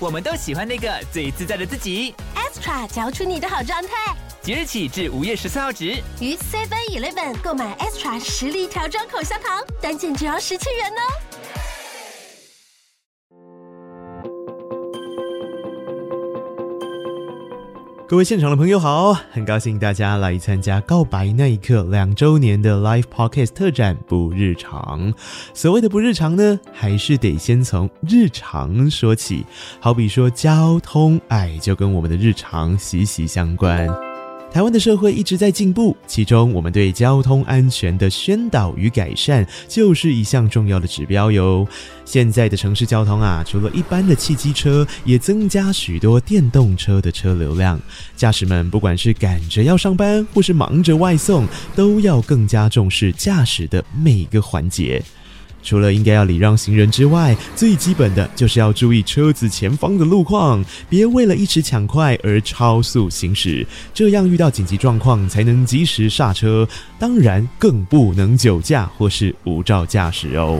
我们都喜欢那个最自在的自己。Extra 嚼出你的好状态。即日起至五月十四号止，于 Seven Eleven 购买 Extra 实力调装口香糖，单件只要十七元哦。各位现场的朋友好，很高兴大家来参加《告白那一刻》两周年的 Live Podcast 特展《不日常》。所谓的不日常呢，还是得先从日常说起。好比说交通，哎，就跟我们的日常息息相关。台湾的社会一直在进步，其中我们对交通安全的宣导与改善就是一项重要的指标哟。现在的城市交通啊，除了一般的汽机车，也增加许多电动车的车流量。驾驶们不管是赶着要上班，或是忙着外送，都要更加重视驾驶的每个环节。除了应该要礼让行人之外，最基本的就是要注意车子前方的路况，别为了一时抢快而超速行驶，这样遇到紧急状况才能及时刹车。当然，更不能酒驾或是无照驾驶哦。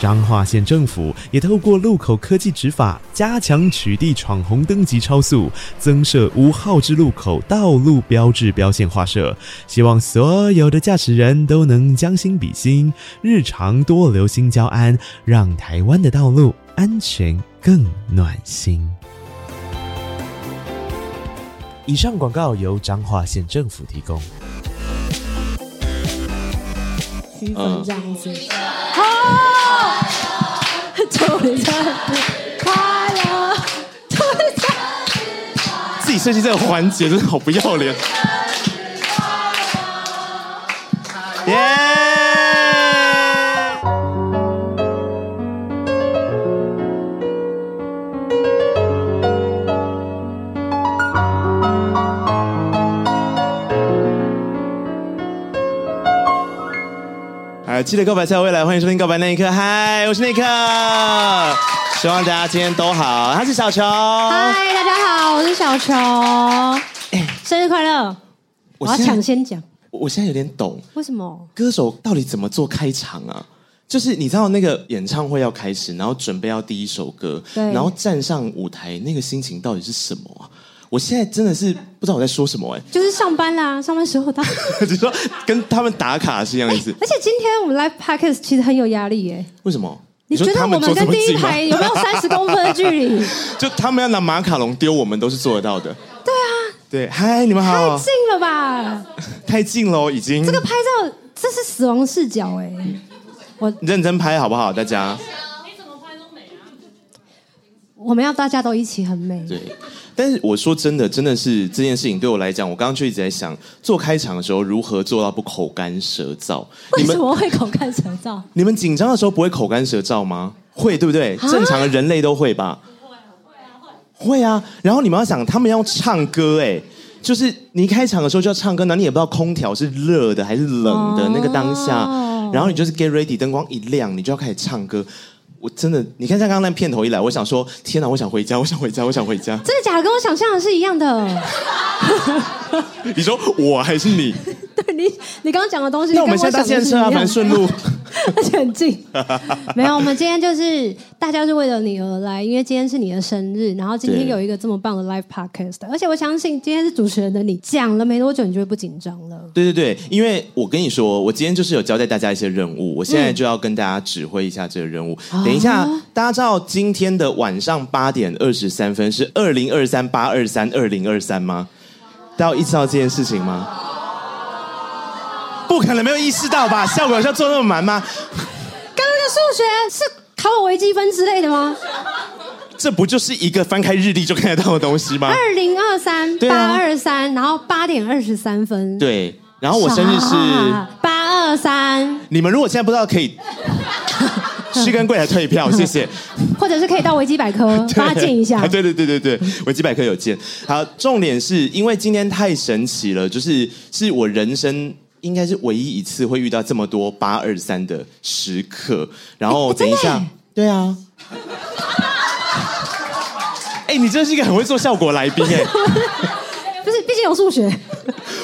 彰化县政府也透过路口科技执法，加强取缔闯红灯及超速，增设无号志路口道路标志标线画设。希望所有的驾驶人都能将心比心，日常多留心交安，让台湾的道路安全更暖心。以上广告由彰化县政府提供。嗯，这样子。啊祝生日快乐！祝你生日快乐！自己设计这个环节真的好不要脸。记得告白才有未来，欢迎收听《告白那一刻》。嗨，我是那一刻，希望大家今天都好。他是小球。嗨，大家好，我是小球。哎，生日快乐！我要抢先讲。我现在有点懂，为什么歌手到底怎么做开场啊？就是你知道那个演唱会要开始，然后准备要第一首歌，对，然后站上舞台，那个心情到底是什么啊？我现在真的是不知道我在说什么哎，就是上班啦，上班时候到，就说跟他们打卡是一样意思。而且今天我们 Live Podcast 其实很有压力耶。为什么？你觉得我们跟第一排有没有三十公分的距离？就他们要拿马卡龙丢我们，都是做得到的。对啊。对，嗨，你们好。太近了吧？太近了，已经。这个拍照这是死亡视角哎。我认真拍好不好，大家？你怎么拍都美啊。我们要大家都一起很美。对。但是我说真的，真的是这件事情对我来讲，我刚刚就一直在想，做开场的时候如何做到不口干舌燥。为什么会口干舌燥？你们紧张的时候不会口干舌燥吗？会，对不对？正常的人类都会吧？会啊，会啊，会。会啊，然后你们要想，他们要唱歌，哎，就是你一开场的时候就要唱歌，那你也不知道空调是热的还是冷的，那个当下，然后你就是 get ready，灯光一亮，你就要开始唱歌。我真的，你看像刚刚那片头一来，我想说，天哪，我想回家，我想回家，我想回家。真的假的？跟我想象的是一样的。你说我还是你？对你，你刚刚讲的东西。那我们现在搭电车啊，蛮顺路，而且很近。没有，我们今天就是大家是为了你而来，因为今天是你的生日，然后今天有一个这么棒的 live podcast，而且我相信今天是主持人的你讲了没多久，你就会不紧张了。对对对，因为我跟你说，我今天就是有交代大家一些任务，我现在就要跟大家指挥一下这个任务。嗯、等一下，大家知道今天的晚上八点二十三分是二零二三八二三二零二三吗？大家有意识到这件事情吗？不可能没有意识到吧？效果要做那么满吗？刚刚的数学是考我微积分之类的吗？这不就是一个翻开日历就看得到的东西吗？二零二三八二三，然后八点二十三分。对，然后我生日是八二三。你们如果现在不知道，可以去跟柜台退票，谢谢。或者是可以到维基百科 帮他建一下。对对对对对，维基百科有见。好，重点是因为今天太神奇了，就是是我人生应该是唯一一次会遇到这么多八二三的时刻。然后等一下，对啊。哎，你真是一个很会做效果来宾哎。不是，毕竟有数学。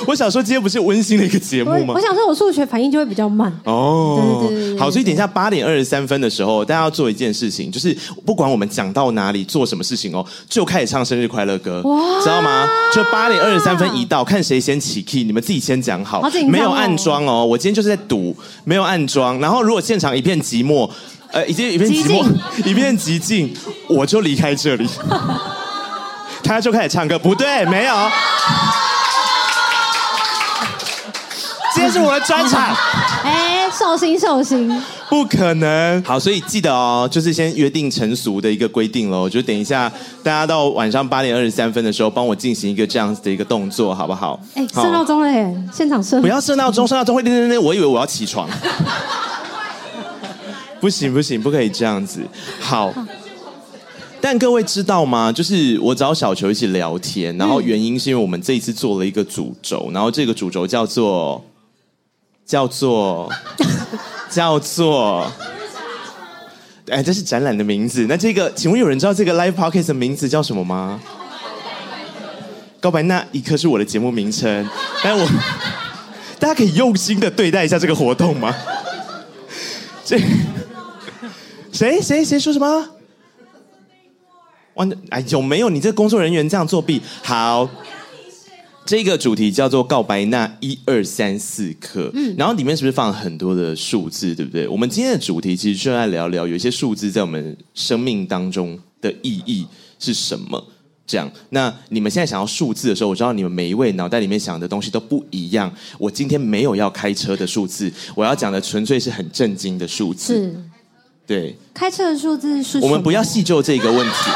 我想说，今天不是温馨的一个节目吗？我，我想说，我数学反应就会比较慢。哦，对对对，对。好，所以等一下八点二十三分的时候，大家要做一件事情，就是不管我们讲到哪里，做什么事情哦，就开始唱生日快乐歌，哇知道吗？就八点二十三分一到，看谁先起 key，你们自己先讲好。好紧张哦。没有暗装哦，我今天就是在赌，没有暗装。然后如果现场一片寂寞，呃，已经一片寂寞，一片寂静，我就离开这里。他就开始唱歌，不对，没有。今天是我的专场，哎，寿星寿星，不可能。好，所以记得哦，就是先约定成俗的一个规定喽，就等一下大家到晚上八点二十三分的时候，帮我进行一个这样子的一个动作，好不好？哎，设闹钟了耶，现场设。不要设闹钟，设闹钟会叮叮叮，我以为我要起床。不行不行，不可以这样子。好。但各位知道吗？就是我找小球一起聊天，然后原因是因为我们这一次做了一个主轴，然后这个主轴叫做叫做叫做，哎，这是展览的名字。那这个，请问有人知道这个 Live Podcast 的名字叫什么吗？告白那一刻是我的节目名称，但我大家可以用心的对待一下这个活动吗？这谁谁谁说什么？哎，有没有你这工作人员这样作弊？好，这个主题叫做告白那一二三四课，嗯，然后里面是不是放了很多的数字，对不对？我们今天的主题其实就来聊聊，有一些数字在我们生命当中的意义是什么？这样，那你们现在想要数字的时候，我知道你们每一位脑袋里面想的东西都不一样。我今天没有要开车的数字，我要讲的纯粹是很震惊的数字。是，对，开车的数字是。我们不要细究这个问题。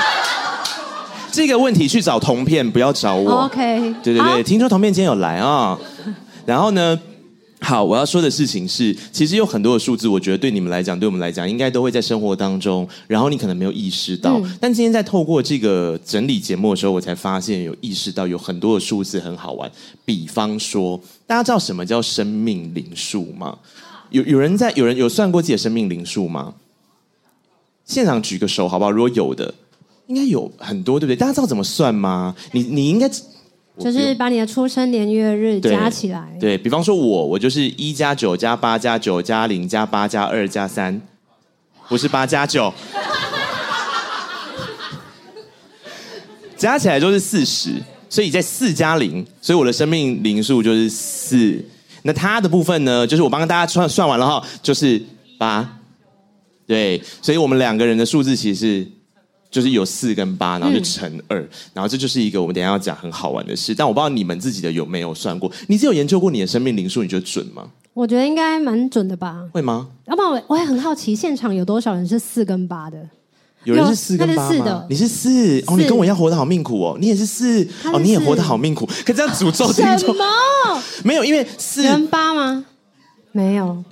这个问题去找铜片，不要找我。OK，对对对，听说铜片今天有来啊、哦。然后呢，好，我要说的事情是，其实有很多的数字，我觉得对你们来讲，对我们来讲，应该都会在生活当中，然后你可能没有意识到。嗯、但今天在透过这个整理节目的时候，我才发现有意识到有很多的数字很好玩。比方说，大家知道什么叫生命灵数吗？有有人在有人有算过自己的生命灵数吗？现场举个手好不好？如果有的。应该有很多，对不对？大家知道怎么算吗？你你应该就是把你的出生年月日加起来。对，对，比方说我，我就是一加九加八加九加零加八加二加三，不是八加九，加起来就是四十。所以在四加零，所以我的生命零数就是四。那它的部分呢，就是我帮大家算算完了哈，就是八。对，所以我们两个人的数字其实是。就是有四跟八，然后就乘二，嗯、然后这就是一个我们等一下要讲很好玩的事。但我不知道你们自己的有没有算过？你只有研究过你的生命灵数，你觉得准吗？我觉得应该蛮准的吧。会吗？要不然我我也很好奇，现场有多少人是四跟八的？有人是四跟八吗？你是四哦，你跟我一样活得好命苦哦。你也是四哦，你也活得好命苦。可这样诅咒听众？什么？没有，因为四跟八吗？没有。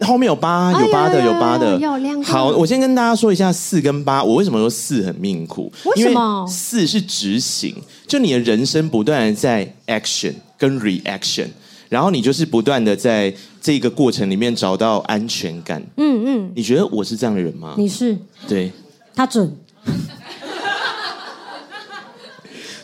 后面有八，有八的，有八的。好，我先跟大家说一下四跟八，我为什么说四很命苦？为什么？四是执行，就你的人生不断的在 action 跟 reaction，然后你就是不断的在这个过程里面找到安全感。嗯嗯，你觉得我是这样的人吗？你是。对。他准。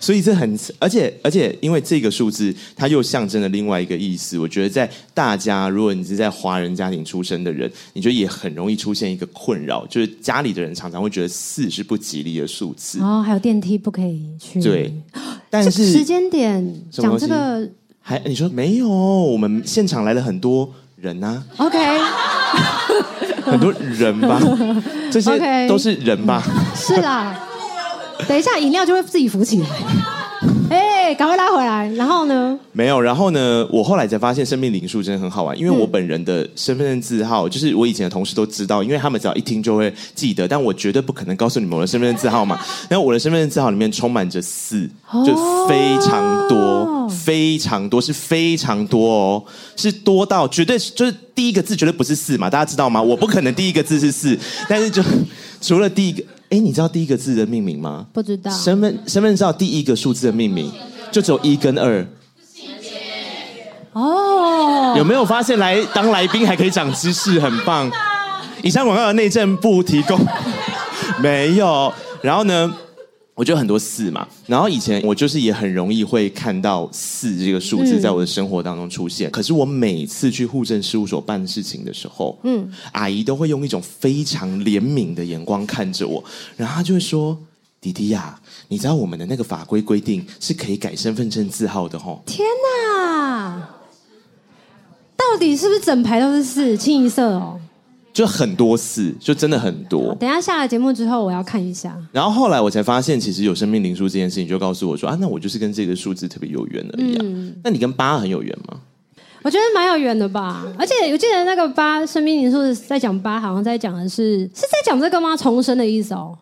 所以这很，而且而且，因为这个数字，它又象征了另外一个意思。我觉得在大家，如果你是在华人家庭出生的人，你觉得也很容易出现一个困扰，就是家里的人常常会觉得四是不吉利的数字。哦，还有电梯不可以去。对，但是时间点讲这个，还你说没有？我们现场来了很多人啊。OK，很多人吧，这些都是人吧？是啦。等一下，饮料就会自己浮起来。哎，对，赶快拉回来。然后呢？没有，然后呢？我后来才发现生命灵数真的很好玩，因为我本人的身份证字号，嗯、就是我以前的同事都知道，因为他们只要一听就会记得，但我绝对不可能告诉你们我的身份证字号嘛。然后我的身份证字号里面充满着四，就非常多，哦、非常多，是非常多哦，是多到绝对就是第一个字绝对不是四嘛，大家知道吗？我不可能第一个字是四，但是就 除了第一个。哎，你知道第一个字的命名吗？不知道。身份身份证第一个数字的命名，就只有一跟二。哦。有没有发现来当来宾还可以长知识，很棒。以上广告由内政部提供。没有。然后呢？我就很多四嘛，然后以前我就是也很容易会看到四这个数字在我的生活当中出现。嗯、可是我每次去户政事务所办事情的时候，嗯，阿姨都会用一种非常怜悯的眼光看着我，然后她就会说：“弟弟呀、啊，你知道我们的那个法规规定是可以改身份证字号的吼。”天哪，到底是不是整排都是四清一色哦？就很多次，就真的很多。等一下下了节目之后，我要看一下。然后后来我才发现，其实有生命灵数这件事情，就告诉我说啊，那我就是跟这个数字特别有缘而已啊。嗯、那你跟八很有缘吗？我觉得蛮有缘的吧。而且我记得那个八生命灵数在讲八，好像在讲的是是在讲这个吗？重生的意思哦。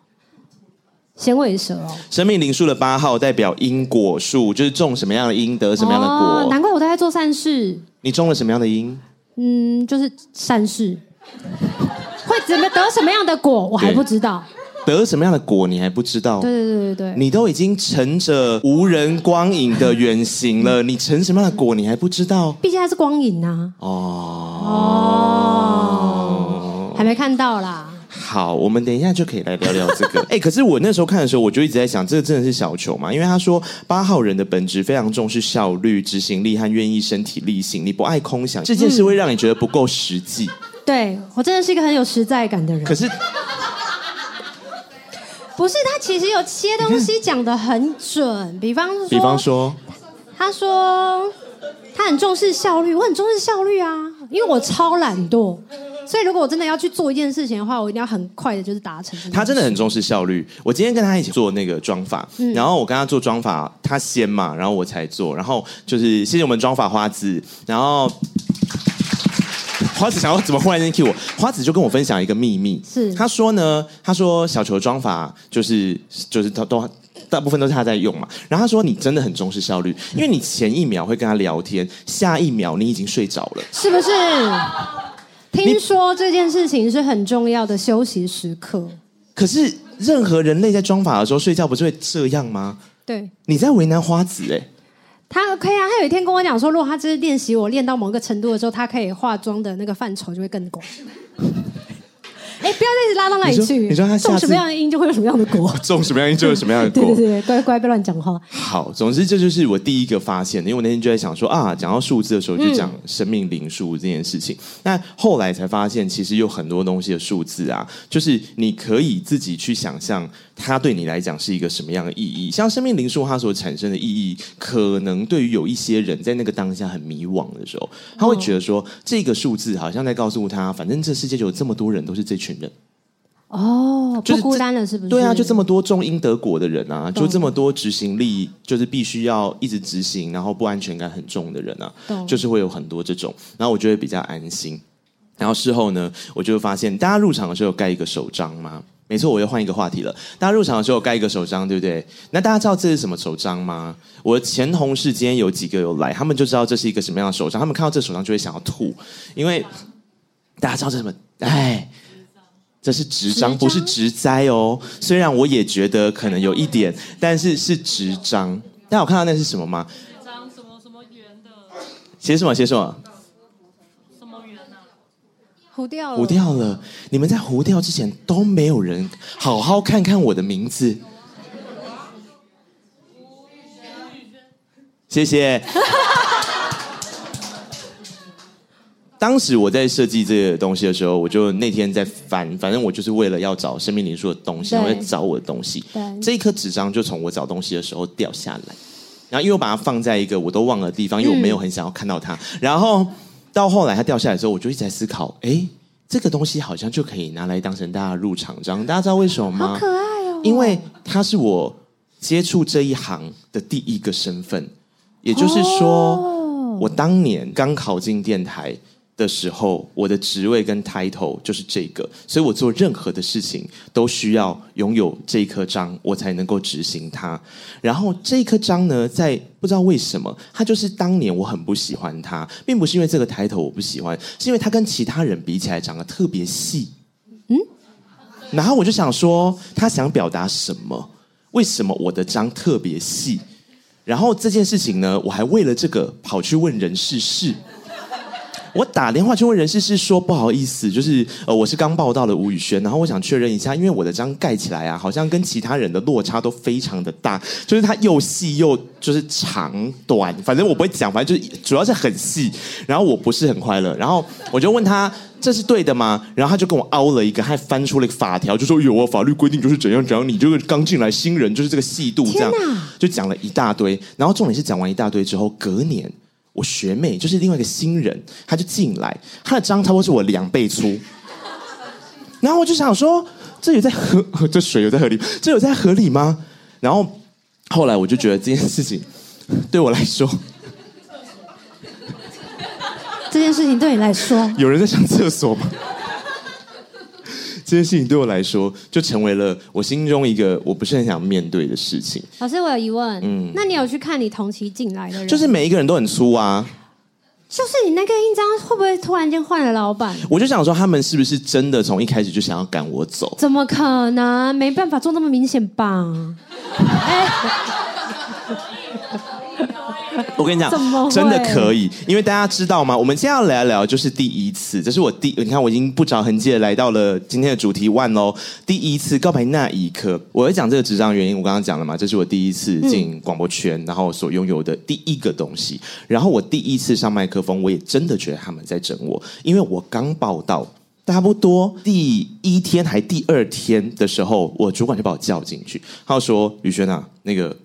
响尾蛇哦。生命灵数的八号代表因果树，就是种什么样的因得什么样的果。哦、难怪我都在做善事。你种了什么样的因？嗯，就是善事。会怎么得什么样的果，我还不知道。得什么样的果，你还不知道。对对对对对，你都已经乘着无人光影的远行了，你乘什么样的果，你还不知道？毕竟它是光影呐、啊。哦哦，还没看到啦。好，我们等一下就可以来聊聊这个。哎、欸，可是我那时候看的时候，我就一直在想，这个真的是小球嘛？因为他说八号人的本质非常重视效率、执行力和愿意身体力行，你不爱空想，这件事会让你觉得不够实际。嗯对，我真的是一个很有实在感的人。可是，不是他其实有些东西讲的很准，比方说，比方说，他说他很重视效率，我很重视效率啊，因为我超懒惰，所以如果我真的要去做一件事情的话，我一定要很快的就是达成。他真的很重视效率。我今天跟他一起做那个妆法，嗯、然后我跟他做妆法，他先嘛，然后我才做，然后就是谢谢我们妆法花子，然后。花子想要怎么忽然间 cue 我？花子就跟我分享一个秘密，是他说呢，他说小球的妆法就是就是他都大部分都是他在用嘛。然后他说你真的很重视效率，因为你前一秒会跟他聊天，下一秒你已经睡着了，是不是？听说这件事情是很重要的休息时刻。可是任何人类在妆法的时候睡觉不是会这样吗？对，你在为难花子哎、欸。他 OK 啊，他有一天跟我讲说，如果他只是练习我练到某个程度的时候，他可以化妆的那个范畴就会更广。哎，不要再一直拉到那里去。你说他种什么样的因，就会有什么样的果。种什么样的因，就有什么样的果。对对对，乖乖，不要乱讲话。好，总之这就是我第一个发现的，因为我那天就在想说啊，讲到数字的时候就讲生命灵数这件事情。那、嗯、后来才发现，其实有很多东西的数字啊，就是你可以自己去想象，它对你来讲是一个什么样的意义。像生命灵数它所产生的意义，可能对于有一些人在那个当下很迷惘的时候，他会觉得说，这个数字好像在告诉他，反正这世界就有这么多人，都是这群人。哦，不孤单了是不是？对啊，就这么多种因得果的人啊，就这么多执行力，就是必须要一直执行，然后不安全感很重的人啊，就是会有很多这种，然后我就会比较安心。然后事后呢，我就会发现，大家入场的时候有盖一个手章吗？没错，我又换一个话题了。大家入场的时候有盖一个手章，对不对？那大家知道这是什么手章吗？我的前同事今天有几个有来，他们就知道这是一个什么样的手章。他们看到这手章就会想要吐，因为大家知道这是什么？哎。这是职章，不是职灾哦。虽然我也觉得可能有一点，但是是职章。大家有看到那是什么吗？职章什么什么圆的？写什么？写什么？糊掉了。糊掉了。你们在糊掉之前都没有人好好看看我的名字。谢谢。当时我在设计这个东西的时候，我就那天在翻，反正我就是为了要找生命灵数的东西，我在找我的东西。对，这一颗纸张就从我找东西的时候掉下来，然后因为我把它放在一个我都忘了的地方，因为我没有很想要看到它。嗯、然后到后来它掉下来的时候，我就一直在思考，哎，这个东西好像就可以拿来当成大家入场章。大家知道为什么吗？好可爱哦！因为它是我接触这一行的第一个身份，也就是说，哦、我当年刚考进电台的时候，我的职位跟 title 就是这个，所以我做任何的事情都需要拥有这一颗章，我才能够执行它。然后这一颗章呢，在不知道为什么，它就是当年我很不喜欢它，并不是因为这个 title 我不喜欢，是因为它跟其他人比起来长得特别细。嗯，然后我就想说，他想表达什么？为什么我的章特别细？然后这件事情呢，我还为了这个跑去问人事室。我打电话去问人事是说，不好意思，就是呃，我是刚报到的吴宇轩，然后我想确认一下，因为我的章盖起来啊，好像跟其他人的落差都非常的大，就是它又细又就是长短，反正我不会讲，反正就是主要是很细，然后我不是很快乐，然后我就问他这是对的吗？然后他就跟我凹了一个，还翻出了一个法条，就说有啊，法律规定就是怎样怎样，你这个刚进来新人就是这个细度这样，就讲了一大堆，然后重点是讲完一大堆之后，隔年。我学妹就是另外一个新人，她就进来，她的章差不多是我两倍粗，然后我就想说，这有在合，这水有在合理，这有在合理吗？然后后来我就觉得这件事情对我来说，这件事情对你来说，有人在上厕所吗？这件事情对我来说，就成为了我心中一个我不是很想面对的事情。老师，我有疑问。嗯，那你有去看你同期进来的人？就是每一个人都很粗啊。就是你那个印章会不会突然间换了老板？我就想说，他们是不是真的从一开始就想要赶我走？怎么可能？没办法做那么明显吧？哎。我跟你讲，真的可以，因为大家知道吗？我们今天要聊聊，就是第一次，这是我第，你看我已经不着痕迹的来到了今天的主题 One 喽。第一次告白那一刻，我要讲这个纸张原因，我刚刚讲了嘛，这是我第一次进广播圈，嗯、然后所拥有的第一个东西。然后我第一次上麦克风，我也真的觉得他们在整我，因为我刚报道，差不多第一天还第二天的时候，我主管就把我叫进去，他说：“宇轩啊，那个，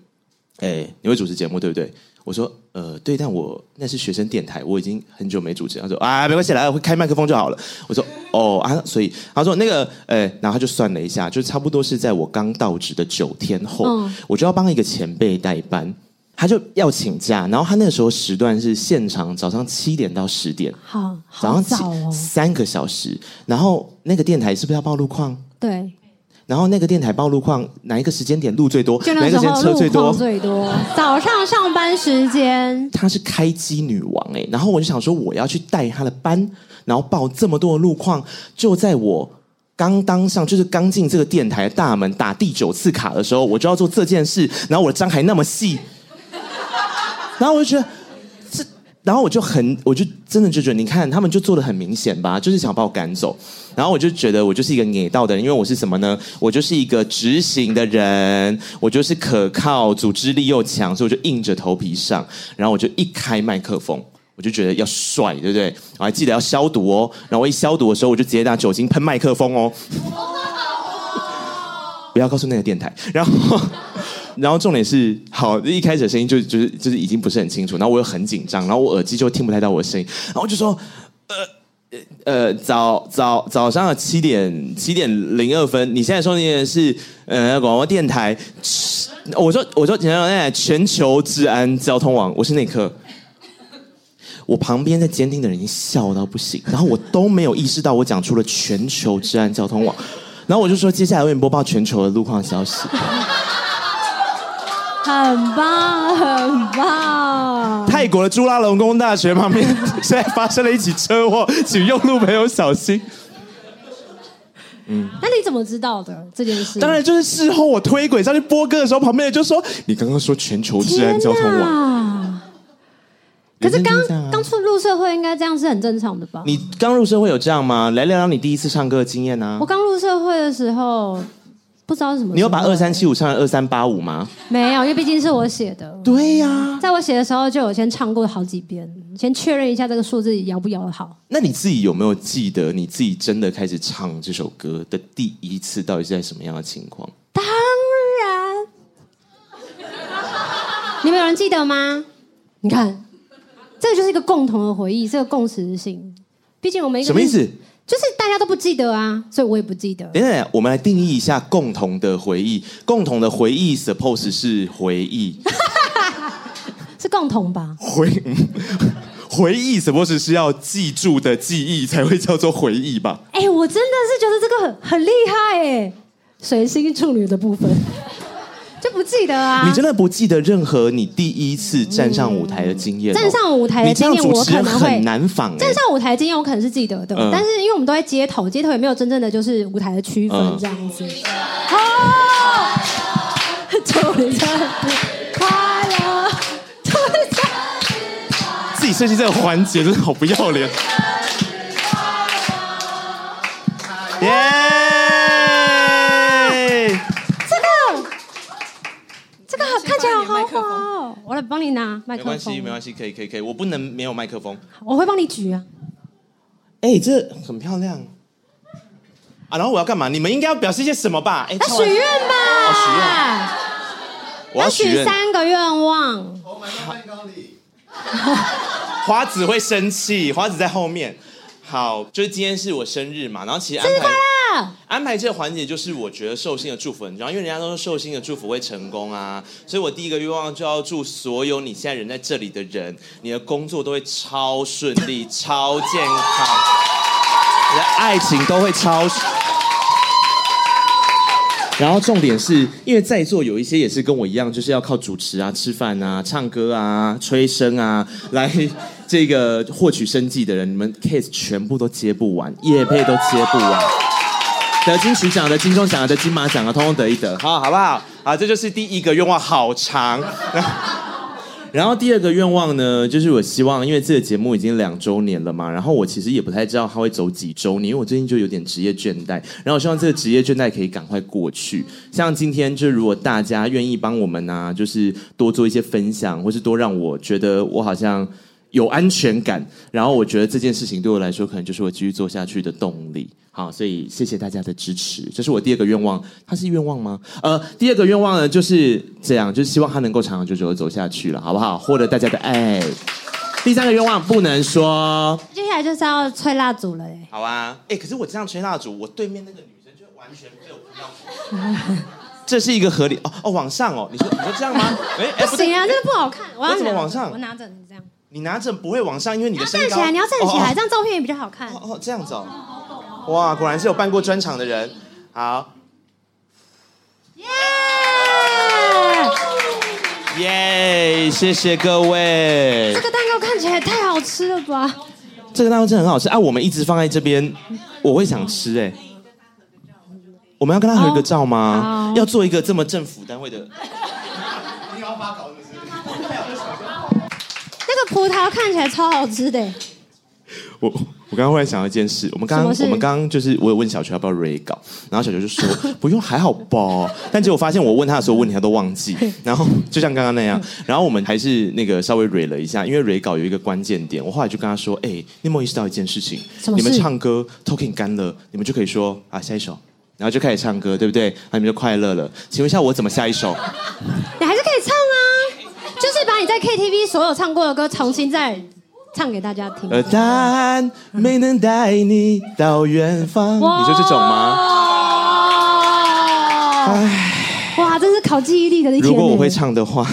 哎，你会主持节目对不对？”我说呃对，但我那是学生电台，我已经很久没主持。他说啊没关系，来我会开麦克风就好了。我说哦啊，所以他说那个呃，然后他就算了一下，就差不多是在我刚到职的九天后，嗯、我就要帮一个前辈代班，他就要请假，然后他那个时候时段是现场早上七点到十点，好，好早哦，早上三个小时，然后那个电台是不是要报路况？对。然后那个电台报路况，哪一个时间点路最多？哪一个时间车最多？最多早上上班时间。她是开机女王哎，然后我就想说我要去带她的班，然后报这么多的路况。就在我刚当上，就是刚进这个电台的大门打第九次卡的时候，我就要做这件事。然后我的章还那么细，然后我就觉得。然后我就很，我就真的就觉得，你看他们就做得很明显吧，就是想把我赶走。然后我就觉得我就是一个给到的人，因为我是什么呢？我就是一个执行的人，我就是可靠，组织力又强，所以我就硬着头皮上。然后我就一开麦克风，我就觉得要帅，对不对？我还记得要消毒哦。然后我一消毒的时候，我就直接拿酒精喷麦克风哦。不要告诉那个电台。然后。然后重点是，好，一开始的声音就就是就是已经不是很清楚，然后我又很紧张，然后我耳机就听不太到我的声音，然后就说，呃呃早早早上七点七点零二分，你现在收听的是呃广播电台，我说我说全球全球治安交通网，我是内克，我旁边在监听的人已经笑到不行，然后我都没有意识到我讲出了全球治安交通网，然后我就说接下来为你播报全球的路况消息。很棒，很棒！泰国的朱拉隆功大学旁边现在发生了一起车祸，请用路朋友小心。嗯，那你怎么知道的这件事？当然就是事后我推轨上去播歌的时候，旁边人就说：“你刚刚说全球治安交通网。”可是刚刚出入社会应该这样是很正常的吧？你刚入社会有这样吗？来聊聊你第一次唱歌的经验呢、啊？我刚入社会的时候。不知道是什么。你有把二三七五唱成二三八五吗？没有，因为毕竟是我写的。对呀、啊，在我写的时候就有先唱过好几遍，先确认一下这个数字摇不摇得好。那你自己有没有记得你自己真的开始唱这首歌的第一次到底是在什么样的情况？当然，你们有人记得吗？你看，这个就是一个共同的回忆，这个共识性。毕竟我们一个什么意思？就是大家都不记得啊，所以我也不记得。等等，我们来定义一下共同的回忆。共同的回忆，suppose 是回忆，是共同吧？回 回忆，suppose 是要记住的记忆才会叫做回忆吧？哎，我真的是觉得这个很很厉害哎，水星处女的部分。就不记得啊！你真的不记得任何你第一次站上舞台的经验？站上舞台的经验，我可能会很难仿。站上舞台的经验，我可能是记得的，但是因为我们都在街头，街头也没有真正的就是舞台的区分这样子。哦，祝你生日快乐！祝你生日快乐！自己设计这个环节真的好不要脸。帮你拿麦克风。没关系，没关系，可以，可以，可以。我不能没有麦克风。我会帮你举啊。哎、欸，这很漂亮啊！然后我要干嘛？你们应该要表示一些什么吧？哎、欸，许愿吧。哦，许愿。我要许三个愿望。花子会生气，花子在后面。好，就是今天是我生日嘛，然后其实安排。安排这个环节就是我觉得寿星的祝福很重要，因为人家都说寿星的祝福会成功啊，所以我第一个愿望就要祝所有你现在人在这里的人，你的工作都会超顺利、超健康，你的爱情都会超。然后重点是因为在座有一些也是跟我一样，就是要靠主持啊、吃饭啊、唱歌啊、吹声啊来这个获取生计的人，你们 case 全部都接不完，业配都接不完。得金曲奖的、金钟奖的、金马奖的，通通得一得，好，好不好？好，这就是第一个愿望，好长。然后第二个愿望呢，就是我希望，因为这个节目已经两周年了嘛，然后我其实也不太知道它会走几周年，因为我最近就有点职业倦怠，然后我希望这个职业倦怠可以赶快过去。像今天，就如果大家愿意帮我们、啊，就是多做一些分享，或是多让我觉得我好像有安全感，然后我觉得这件事情对我来说，可能就是我继续做下去的动力。好，所以谢谢大家的支持，这是我第二个愿望。它是愿望吗？呃，第二个愿望呢，就是这样，就是希望它能够长长久久的走下去了，好不好？获得大家的爱。第三个愿望不能说。接下来就是要吹蜡烛了嘞。好啊，哎，可是我这样吹蜡烛，我对面那个女生就完全没有不要。这是一个合理哦哦，往上哦，你说你说这样吗？哎，不行啊，这个不好看。我要怎么往上？我拿着你这样。你拿着不会往上，因为你的身高。站起来，你要站起来，这样照片也比较好看。哦哦，这样子哦。哇，果然是有办过专场的人。好，耶耶，谢谢各位。这个蛋糕看起来太好吃了吧？这个蛋糕真的很好吃啊！我们一直放在这边，我会想吃哎。我们要跟他合个照吗？要做一个这么政府单位的。你要发稿是不是？那个葡萄看起来超好吃的。我。我刚刚忽然想到一件事，我们刚刚我们刚刚就是我有问小球要不要 re 稿，然后小球就说 不用还好吧，但结果发现我问他的所有问题他都忘记，然后就像刚刚那样，然后我们还是那个稍微 re 了一下，因为 re 稿有一个关键点，我后来就跟他说，哎，你有没有意识到一件事情？你们唱歌 talking 干了，你们就可以说啊下一首，然后就开始唱歌，对不对？那你们就快乐了。请问一下我怎么下一首？你还是可以唱啊，就是把你在 KTV 所有唱过的歌重新再。唱给大家听。而但没能带你到远方，你说这种吗？唉，哇，真是考记忆力的一天。如果我会唱的话，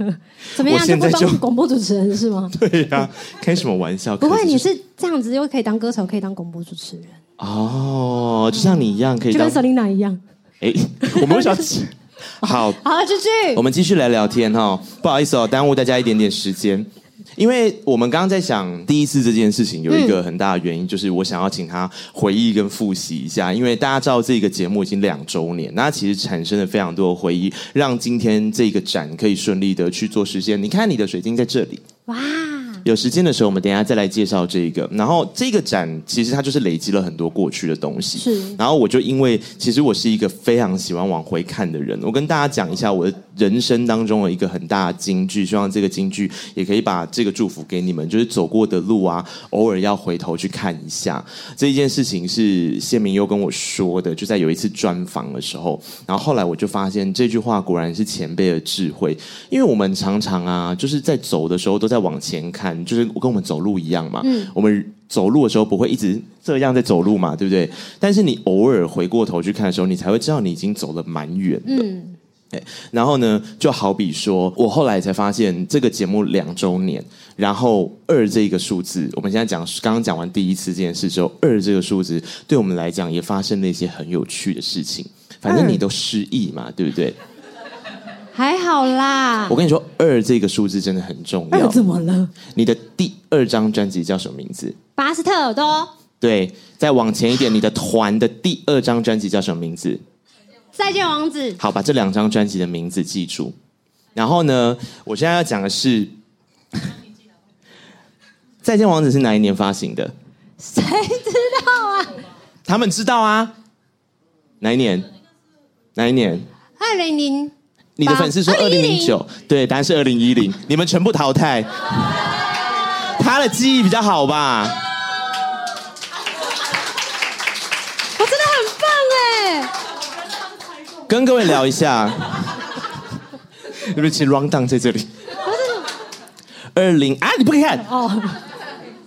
怎么样？现在就当广播主持人是吗？对呀、啊，开什么玩笑？不会，你是这样子又可以当歌手，可以当广播主持人。哦，就像你一样，可以。就跟 Selina 一样。哎，我们为什么？好好，继续。我们继续来聊天哈、哦。不好意思哦，耽误大家一点点时间。因为我们刚刚在想第一次这件事情，有一个很大的原因，就是我想要请他回忆跟复习一下。因为大家知道这个节目已经两周年，那其实产生了非常多的回忆，让今天这个展可以顺利的去做实现。你看，你的水晶在这里，哇！有时间的时候，我们等一下再来介绍这一个。然后这个展其实它就是累积了很多过去的东西。是。然后我就因为其实我是一个非常喜欢往回看的人，我跟大家讲一下我的人生当中的一个很大的金句，希望这个金句也可以把这个祝福给你们，就是走过的路啊，偶尔要回头去看一下。这一件事情是谢明优跟我说的，就在有一次专访的时候。然后后来我就发现这句话果然是前辈的智慧，因为我们常常啊，就是在走的时候都在往前看。就是我跟我们走路一样嘛，嗯、我们走路的时候不会一直这样在走路嘛，对不对？但是你偶尔回过头去看的时候，你才会知道你已经走了蛮远的。嗯，对。然后呢，就好比说我后来才发现，这个节目两周年，然后二这个数字，我们现在讲刚刚讲完第一次这件事之后，二这个数字对我们来讲也发生了一些很有趣的事情。反正你都失忆嘛，对不对？还好啦。我跟你说，二这个数字真的很重要。二怎么了？你的第二张专辑叫什么名字？巴斯特耳朵。对，再往前一点，你的团的第二张专辑叫什么名字？再见王子。好，把这两张专辑的名字记住。然后呢，我现在要讲的是，再见王子是哪一年发行的？谁知道啊？他们知道啊。哪一年？哪一年？二零零。你的粉丝说二零零九，对，答案是二零一零，你们全部淘汰。他的记忆比较好吧？我真的很棒哎！跟各位聊一下，对不起，round down 在这里。二零啊，你不可以看哦。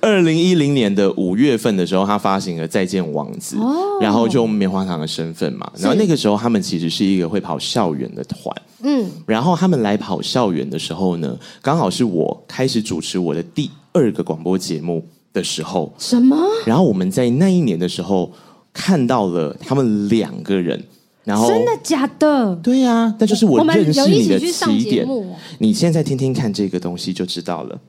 二零一零年的五月份的时候，他发行了《再见王子》，然后就棉花糖的身份嘛。然后那个时候，他们其实是一个会跑校园的团。嗯，然后他们来跑校园的时候呢，刚好是我开始主持我的第二个广播节目的时候。什么？然后我们在那一年的时候看到了他们两个人。然后真的假的？对呀、啊，那就是我认识你的起点。哦、你现在听听看这个东西就知道了。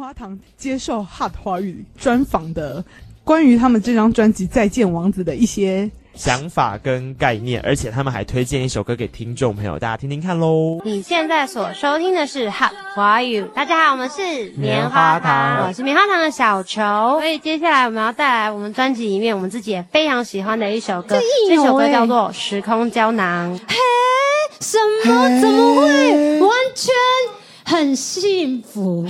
花糖接受 Hot 华语专访的关于他们这张专辑《再见王子》的一些想法跟概念，而且他们还推荐一首歌给听众朋友，大家听听看喽。你现在所收听的是 Hot 华语，大家好，我们是棉花糖，我是棉花糖的小球。所以接下来我们要带来我们专辑里面我们自己也非常喜欢的一首歌，这，这首歌叫做《时空胶囊》。嘿，什么？怎么会？完全。很幸福，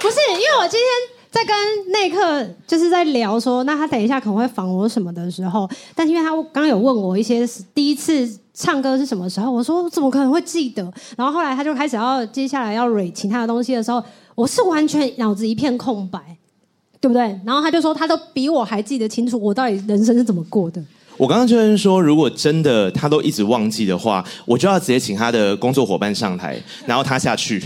不是因为我今天在跟内克就是在聊说，那他等一下可能会访我什么的时候，但是因为他刚刚有问我一些第一次唱歌是什么时候，我说我怎么可能会记得？然后后来他就开始要接下来要蕊其他的东西的时候，我是完全脑子一片空白，对不对？然后他就说他都比我还记得清楚，我到底人生是怎么过的。我刚刚就是说，如果真的他都一直忘记的话，我就要直接请他的工作伙伴上台，然后他下去，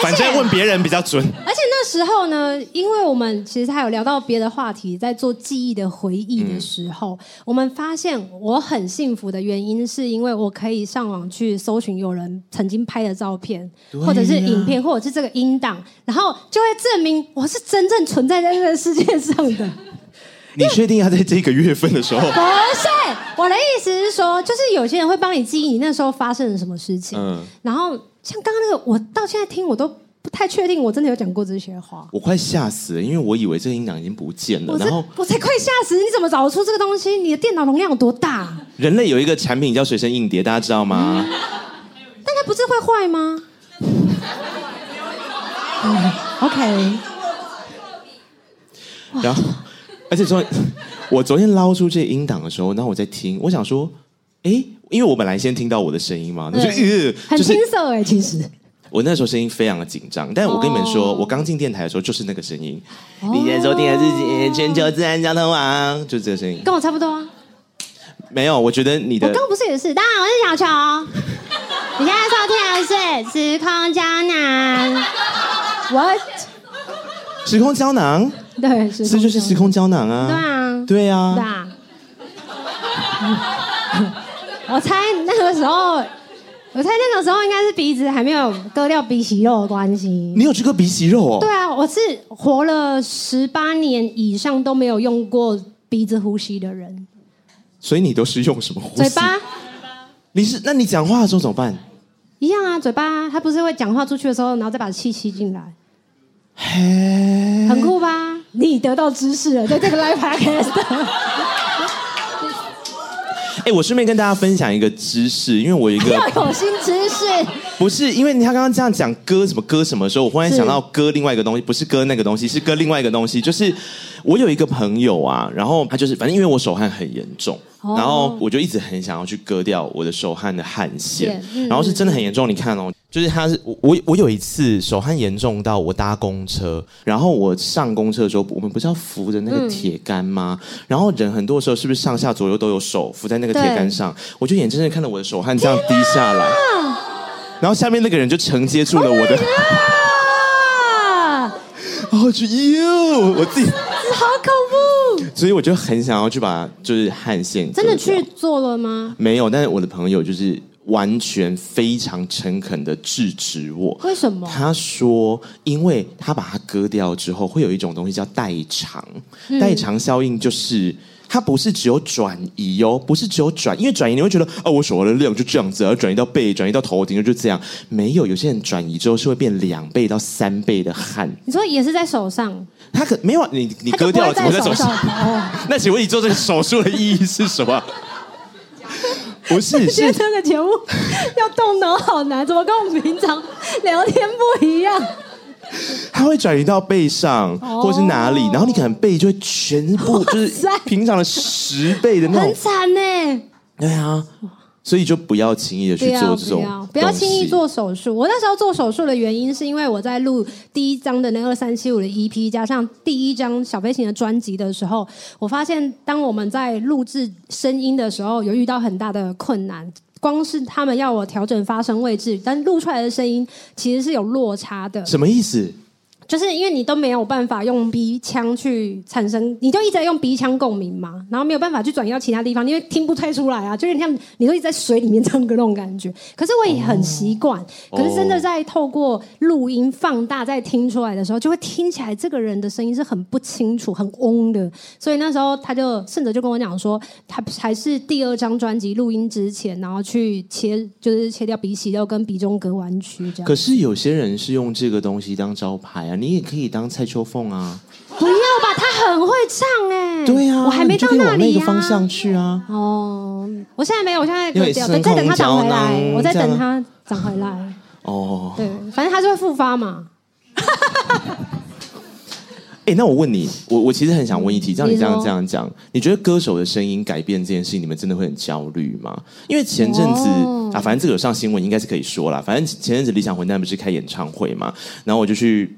反正问别人比较准。而且那时候呢，因为我们其实还有聊到别的话题，在做记忆的回忆的时候，嗯、我们发现我很幸福的原因，是因为我可以上网去搜寻有人曾经拍的照片，或者是影片，或者是这个音档，然后就会证明我是真正存在在这个世界上的。你确定要在这个月份的时候？不是，我的意思是说，就是有些人会帮你记忆你那时候发生了什么事情。嗯，然后像刚刚那个，我到现在听我都不太确定，我真的有讲过这些话。我快吓死了，因为我以为这个音档已经不见了。然后我才快吓死，你怎么找得出这个东西？你的电脑容量有多大？人类有一个产品叫随身硬碟，大家知道吗？嗯、但它不是会坏吗？嗯，OK。然后。而且说，我昨天捞出这音档的时候，然后我在听，我想说，哎，因为我本来先听到我的声音嘛，那就、呃、很青涩哎，其实我那时候声音非常的紧张，但我跟你们说，哦、我刚进电台的时候就是那个声音。哦、你现在收听的是全球自然交通网，就是这个声音，跟我差不多啊。没有，我觉得你的我刚不是也是，当然我是小乔。你现在收听的是时空胶囊，What？时空胶囊。对，这就是时空胶囊啊！对啊，对啊。对啊。我猜那个时候，我猜那个时候应该是鼻子还没有割掉鼻息肉的关系。你有这个鼻息肉哦？对啊，我是活了十八年以上都没有用过鼻子呼吸的人。所以你都是用什么呼吸？嘴巴。你是？那你讲话的时候怎么办？一样啊，嘴巴。他不是会讲话出去的时候，然后再把气吸进来。嘿，很酷吧？你得到知识了，在这个 live podcast。哎、欸，我顺便跟大家分享一个知识，因为我有一个 要有新知识。不是，因为他刚刚这样讲割什么割什么的时候，我忽然想到割另外一个东西，不是割那个东西，是割另外一个东西。就是我有一个朋友啊，然后他就是反正因为我手汗很严重，哦然后我就一直很想要去割掉我的手汗的汗腺，嗯然后是真的很严重。你看哦，就是他是我我我有一次手汗严重到我搭公车，然后我上公车的时候，我们不是要扶着那个铁杆吗？然后人很多的时候是不是上下左右都有手扶在那个铁杆上？我就眼睁睁看着我的手汗这样滴下来，然后下面那个人就承接住了我的，啊，然后就哟，我自己，好恐怖！所以我就很想要去把就是汗腺真的去做了吗？没有，但是我的朋友就是完全非常诚恳的制止我。为什么？他说，因为他把它割掉之后，会有一种东西叫代偿。嗯代偿效应就是。它不是只有转移哦，不是只有转，因为转移你会觉得哦，我手腕的量就这样子，而转移到背，转移到头顶就这样。没有，有些人转移之后是会变两倍到三倍的汗。你说也是在手上，他可没有你，你割掉了怎么在手上 那请问你做这个手术的意义是什么？不是，今天是这个节目要动脑好难，怎么跟我们平常聊天不一样？它会转移到背上，哦或者是哪里，然后你可能背就会全部就是平常的十倍的那种很种。惨呢。对啊，所以就不要轻易的去做这种不要不要轻易做手术。我那时候做手术的原因是因为我在录第一张的那二三七五的 EP，加上第一张小飞行的专辑的时候，我发现当我们在录制声音的时候，有遇到很大的困难。光是他们要我调整发声位置，但录出来的声音其实是有落差的。什么意思？就是因为你都没有办法用鼻腔去产生，你就一直在用鼻腔共鸣嘛，然后没有办法去转移到其他地方，因为听不太出来啊，就是像你都一直在水里面唱歌那种感觉。可是我也很习惯，可是真的在透过录音放大再听出来的时候，就会听起来这个人的声音是很不清楚、很嗡的。所以那时候他就甚至就跟我讲说，他还是第二张专辑录音之前，然后去切，就是切掉鼻息肉跟鼻中隔弯曲这样。可是有些人是用这个东西当招牌啊，你也可以当蔡秋凤啊。不要吧，他很会唱哎、对啊，我还没到那你就可以往那里啊。个方向去啊。哦，我现在没有，我现在等再等他长回来，我在等他长回来。哦，对，反正他就会复发嘛。哎，那我问你，我我其实很想问一题，像你这样这样讲，你觉得歌手的声音改变这件事情，你们真的会很焦虑吗？因为前阵子、哦啊，反正这个有上新闻，应该是可以说啦。反正前阵子理想混蛋不是开演唱会嘛，然后我就去。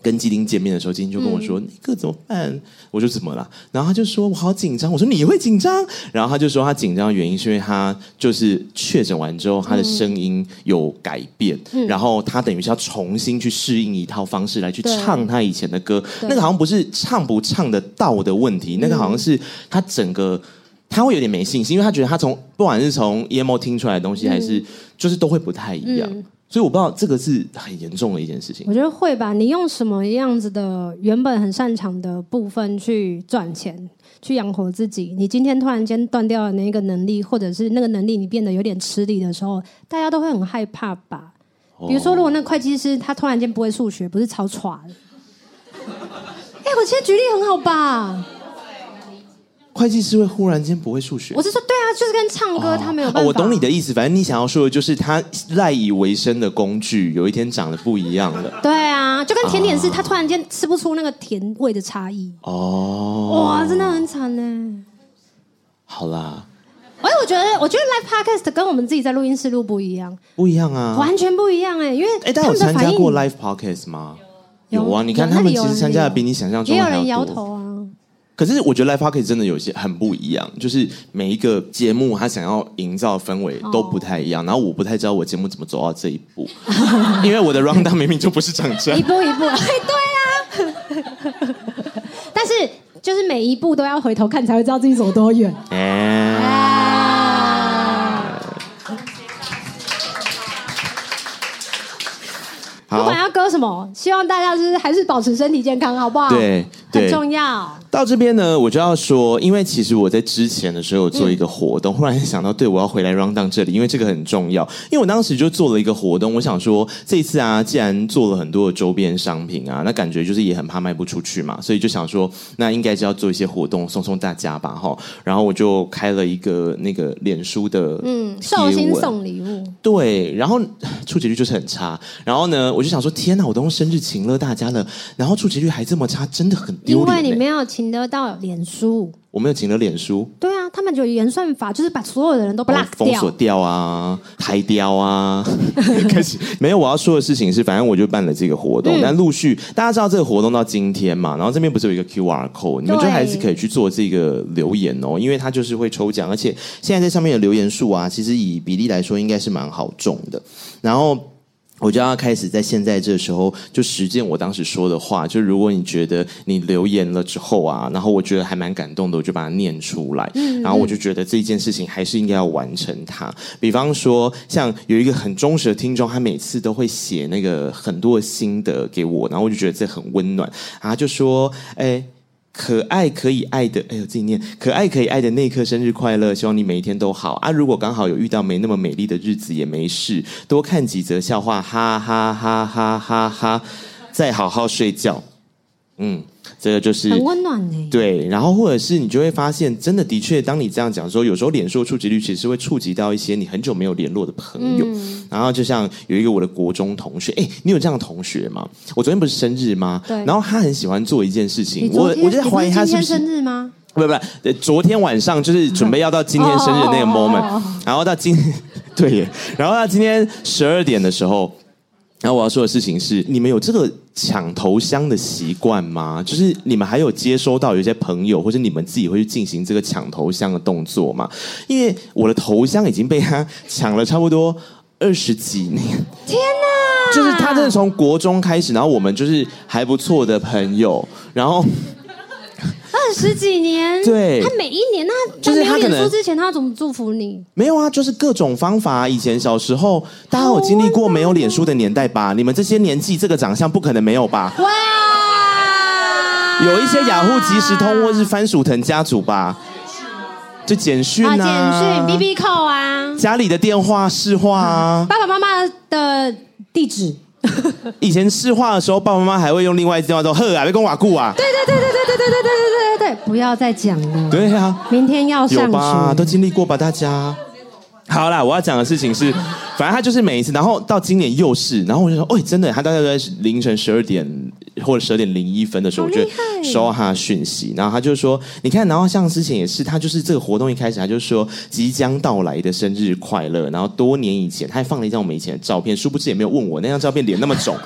跟基丁见面的时候，基丁就跟我说：“那个怎么办？”我说：“怎么了？”然后他就说：“我好紧张。”我说：“你会紧张？”然后他就说：“他紧张的原因是因为他就是确诊完之后，他的声音有改变，然后他等于是要重新去适应一套方式来去唱他以前的歌。那个好像不是唱不唱得到的问题，那个好像是他整个他会有点没信心，因为他觉得他从不管是从 emo 听出来的东西，还是就是都会不太一样。嗯所以我不知道这个是很严重的一件事情。我觉得会吧。你用什么样子的原本很擅长的部分去赚钱，去养活自己？你今天突然间断掉了那个能力，或者是那个能力你变得有点吃力的时候，大家都会很害怕吧？比如说，如果那个会计师他突然间不会数学，不是超喘的？哎，我今天举例很好吧？会计师会忽然间不会数学我。是说，对啊，就是跟唱歌他没有办法。哦，我懂你的意思。反正你想要说的就是，他赖以为生的工具，有一天长得不一样了。对啊，就跟甜点是，他突然间吃不出那个甜味的差异。哦，哇，真的很惨呢。好啦，哎我觉得，我觉得 live podcast 跟我们自己在录音室录不一样，不一样啊。完全不一样哎，因为哎，大家有他们的反应参加过 live podcast 吗？有有啊，你看他们其实参加的比你想象中要多。有人摇头啊。可是我觉得 live podcast 真的有些很不一样，就是每一个节目他想要营造氛围都不太一样。然后我不太知道我节目怎么走到这一步，因为我的 round down 明明就不是长这一。步一步，哎，对啊。但是就是每一步都要回头看，才会知道自己走多远。哎，啊不管，要割什么，希望大家就是还是保持身体健康，好不好？对很。重要。到这边呢，我就要说，因为其实我在之前的时候有做一个活动，忽然想到，对我要回来 round down 这里，因为这个很重要。因为我当时就做了一个活动，我想说，这一次啊，既然做了很多的周边商品啊，那感觉就是也很怕卖不出去嘛，所以就想说，那应该是要做一些活动送送大家吧，哈。然后我就开了一个那个脸书的嗯，贴寿星送礼物，对，然后触及率就是很差。然后呢，我就想说，天哪，我都用生日请了大家了，然后触及率还这么差，真的很丢脸欸。因为你没有请得到脸书。我没有请了脸书。对啊，他们就有演算法，就是把所有的人都 block 掉，封锁掉啊，抬掉啊。开始没有，我要说的事情是，反正我就办了这个活动，嗯、但陆续大家知道这个活动到今天嘛，然后这边不是有一个 QR code，你们就还是可以去做这个留言哦，因为它就是会抽奖，而且现在在上面的留言数啊，其实以比例来说应该是蛮好中的，然后。我就要开始在现在这时候就实践我当时说的话，就如果你觉得你留言了之后啊，然后我觉得还蛮感动的，我就把它念出来。嗯，然后我就觉得这件事情还是应该要完成它。比方说，像有一个很忠实的听众，他每次都会写那个很多的心得给我，然后我就觉得这很温暖。然后就说，哎。可爱可以爱的，哎呦，自己念。可爱可以爱的那一刻，生日快乐！希望你每一天都好啊。如果刚好有遇到没那么美丽的日子，也没事，多看几则笑话，哈哈哈哈哈哈，再好好睡觉。嗯。这个就是很温暖呢。对，然后或者是你就会发现，真的的确，当你这样讲的时候，有时候脸书触及率其实是会触及到一些你很久没有联络的朋友。嗯、然后就像有一个我的国中同学，哎，你有这样的同学吗？我昨天不是生日吗？对。然后他很喜欢做一件事情，我我就在怀疑他是不是生日吗？不不，昨天晚上就是准备要到今天生日那个 moment，然后到今 对耶，然后到今天十二点的时候。然后我要说的事情是，你们有这个抢头香的习惯吗？就是你们还有接收到有些朋友或者你们自己会去进行这个抢头香的动作吗？因为我的头香已经被他 抢了差不多二十几年。天哪！就是他真的从国中开始，然后我们就是还不错的朋友，然后。二十几年，对，他每一年，那就是他脸书之前，他要怎么祝福你？没有啊，就是各种方法。以前小时候，大家有经历过没有脸书的年代吧？你们这些年纪，这个长相不可能没有吧？哇！有一些雅虎即时通或是番薯藤家族吧？就简讯啊，简讯，B B 扣啊，家里的电话市话啊，爸爸妈妈的地址。以前试话的时候，爸爸妈妈还会用另外一句话说：“呵啊，别跟瓦固啊。”对对对对对对对对对对对对，不要再讲了。对呀、啊，明天要上学，有吧？都经历过吧，大家。好啦，我要讲的事情是，反正他就是每一次，然后到今年又是，然后我就说，哦，真的，他大概在凌晨十二点或者十二点零一分的时候，我就收到他的讯息，然后他就说，你看，然后像之前也是，他就是这个活动一开始他就说即将到来的生日快乐，然后多年以前他还放了一张我们以前的照片，殊不知也没有问我那张照片脸那么肿，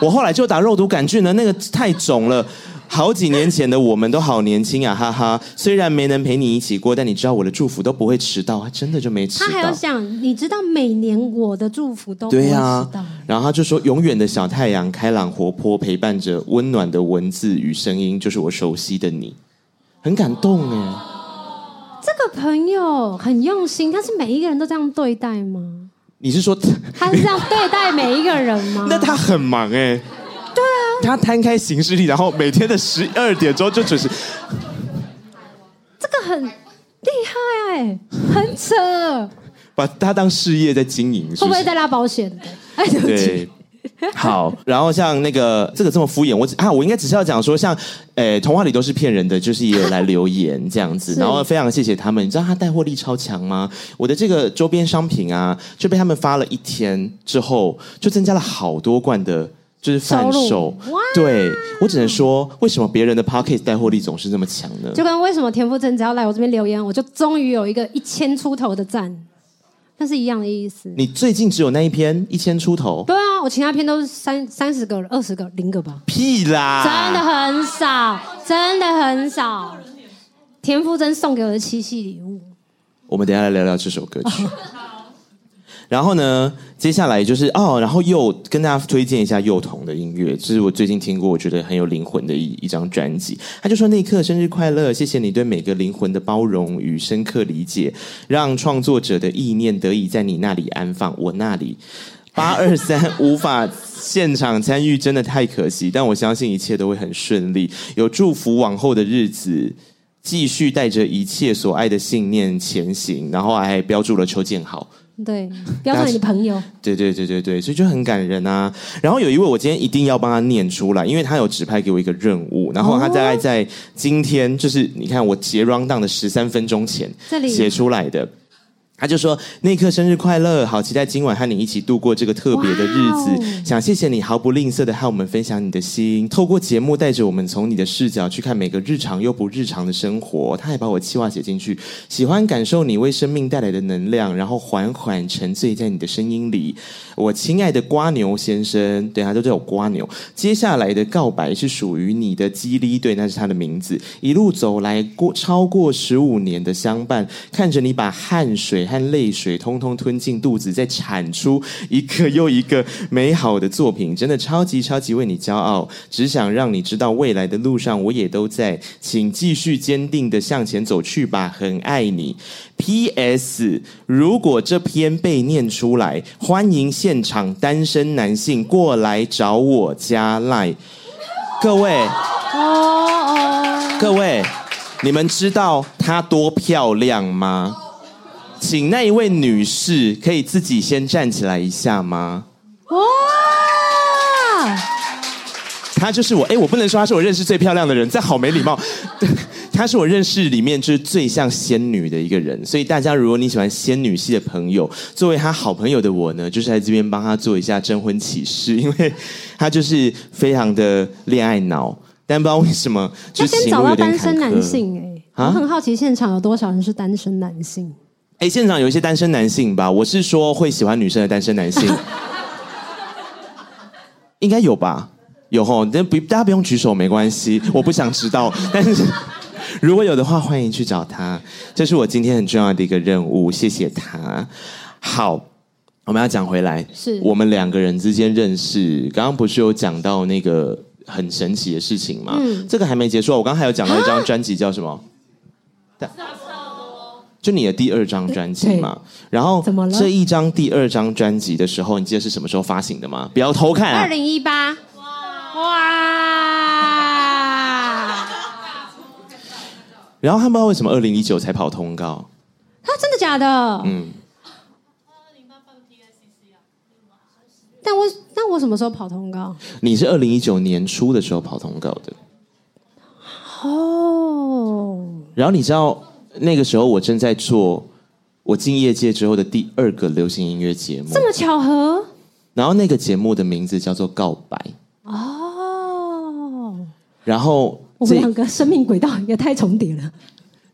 我后来就打肉毒杆菌了，那个太肿了。好几年前的我们都好年轻啊，哈哈！虽然没能陪你一起过，但你知道我的祝福都不会迟到，还真的就没迟到。他还要想，你知道每年我的祝福都不会迟到。对啊，然后他就说，永远的小太阳，开朗活泼，陪伴着温暖的文字与声音，就是我熟悉的你，很感动哎。这个朋友很用心，他是每一个人都这样对待吗？你是说他是这样对待每一个人吗？那他很忙哎。他摊开行事历，然后每天的十二点钟就准时。这个很厉害哎，很扯。把他当事业在经营，是会不会在拉保险对好，然后像那个这个这么敷衍，我啊，我应该只是要讲说，像，诶，童话里都是骗人的，就是也有来留言这样子，然后非常谢谢他们。你知道他带货力超强吗？我的这个周边商品啊，就被他们发了一天之后，就增加了好多罐的。就是贩售，对，我只能说，为什么别人的 Podcast 带货力总是那么强呢？就跟为什么田馥甄只要来我这边留言，我就终于有一个一千出头的赞，那是一样的意思。你最近只有那一篇一千出头？对啊，我其他篇都是三三十个、二十个、零个吧？屁啦！真的很少，真的很少。田馥甄送给我的七夕礼物。我们等一下来聊聊这首歌曲。然后呢，接下来就是哦，然后又跟大家推荐一下幼童的音乐，这是我最近听过，我觉得很有灵魂的一一张专辑。他就说：“那一刻生日快乐，谢谢你对每个灵魂的包容与深刻理解，让创作者的意念得以在你那里安放。我那里八二三无法现场参与，真的太可惜。但我相信一切都会很顺利，有祝福往后的日子，继续带着一切所爱的信念前行。然后还标注了邱建豪。”对，标上你的朋友。对对对对对，所以就很感人啊。然后有一位，我今天一定要帮他念出来，因为他有指派给我一个任务。然后他大概在今天，就是你看我截 rundown 的十三分钟前写出来的。他就说：“那一刻生日快乐，好期待今晚和你一起度过这个特别的日子。想谢谢你毫不吝啬的和我们分享你的心，透过节目带着我们从你的视角去看每个日常又不日常的生活。”他还把我气话写进去，喜欢感受你为生命带来的能量，然后缓缓沉醉在你的声音里。我亲爱的瓜牛先生，对，他都叫我瓜牛。接下来的告白是属于你的激励，对，那是他的名字。一路走来过超过十五年的相伴，看着你把汗水和泪水通通吞进肚子，再产出一个又一个美好的作品，真的超级超级为你骄傲。只想让你知道，未来的路上我也都在，请继续坚定的向前走去吧，很爱你。P.S. 如果这篇被念出来，欢迎现场单身男性过来找我加 Line。各位，哦哦，各位，你们知道她多漂亮吗？请那一位女士可以自己先站起来一下吗？哇！她就是我，哎，我不能说她是我认识最漂亮的人，这好没礼貌。她是我认识里面就是最像仙女的一个人，所以大家如果你喜欢仙女系的朋友，作为她好朋友的我呢，就是在这边帮她做一下征婚启事，因为她就是非常的恋爱脑，但不知道为什么就要先找到单身男。性哎、我很好奇现场有多少人是单身男性？哎，现场有一些单身男性吧？我是说会喜欢女生的单身男性，应该有吧？有吼，但不大家不用举手，没关系，我不想知道。但是如果有的话，欢迎去找他，这是我今天很重要的一个任务，谢谢他。好，我们要讲回来，是我们两个人之间认识。刚刚不是有讲到那个很神奇的事情吗？嗯这个还没结束，我刚刚还有讲到一张专辑叫什么？就你的第二张专辑嘛，然后怎么了这一张第二张专辑的时候，你记得是什么时候发行的吗？不要偷看啊！二零一八，哇！然后他不知道为什么二零一九才跑通告，他真的假的？嗯，但我那我什么时候跑通告？你是二零一九年初的时候跑通告的，哦，然后你知道那个时候我正在做我进业界之后的第二个流行音乐节目，这么巧合然后那个节目的名字叫做《告白》，哦！然后我们两个生命轨道也太重叠了。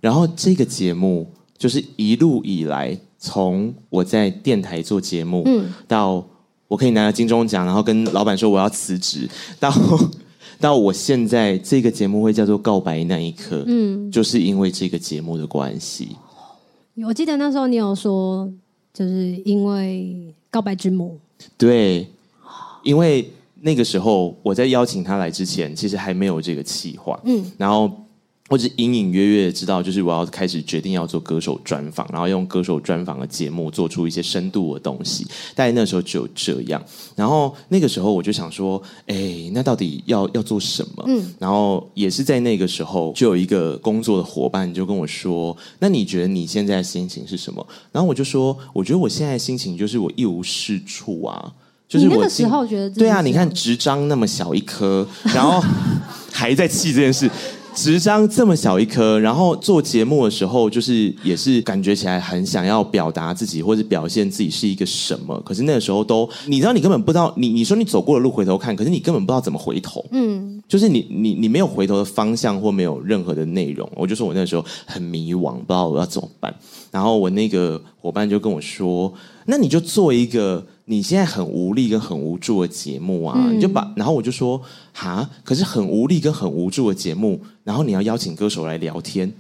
然后这个节目就是一路以来，从我在电台做节目，嗯到我可以拿到金钟奖，然后跟老板说我要辞职，到到我现在这个节目会叫做《告白那一刻》，嗯，就是因为这个节目的关系。我记得那时候你有说，就是因为告白之母，对，因为那个时候我在邀请他来之前，其实还没有这个企划，嗯，然后或者隐隐约约知道，就是我要开始决定要做歌手专访，然后用歌手专访的节目做出一些深度的东西。但那时候只有这样，然后那个时候我就想说，哎，那到底要要做什么？嗯，然后也是在那个时候，就有一个工作的伙伴就跟我说，那你觉得你现在的心情是什么？然后我就说，我觉得我现在的心情就是我一无是处啊。就是我那个时候觉得对啊，你看纸张那么小一颗，然后还在气这件事。纸张这么小一颗，然后做节目的时候，就是也是感觉起来很想要表达自己，或者表现自己是一个什么。可是那个时候都，你知道，你根本不知道，你你说你走过的路回头看，可是你根本不知道怎么回头。嗯，就是你你你没有回头的方向，或没有任何的内容。我就说我那个时候很迷惘，不知道我要怎么办。然后我那个伙伴就跟我说：“那你就做一个你现在很无力跟很无助的节目啊，嗯你就把。”然后我就说：“哈，可是很无力跟很无助的节目，然后你要邀请歌手来聊天。”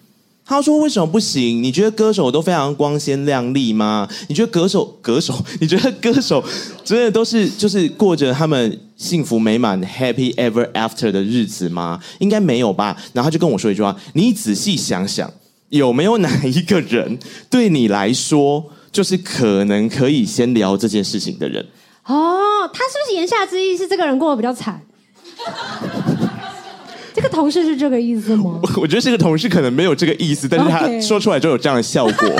他说：“为什么不行？你觉得歌手都非常光鲜亮丽吗？你觉得歌手歌手，你觉得歌手真的都是就是过着他们幸福美满 happy ever after 的日子吗？应该没有吧。”然后他就跟我说一句话：“你仔细想想。”有没有哪一个人对你来说，就是可能可以先聊这件事情的人？哦，他是不是言下之意是这个人过得比较惨？这个同事是这个意思吗？我觉得这个同事可能没有这个意思，但是他说出来就有这样的效果。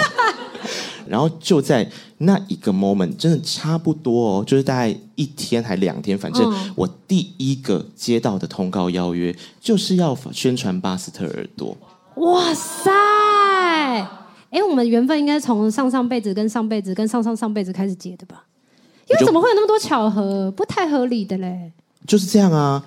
然后就在那一个 moment，真的差不多哦，就是大概一天还两天，反正嗯我第一个接到的通告邀约就是要宣传巴斯特耳朵。哇塞！哎，我们缘分应该从上上辈子跟上辈子跟上上上辈子开始结的吧？因为怎么会有那么多巧合？不太合理的嘞。就是这样啊！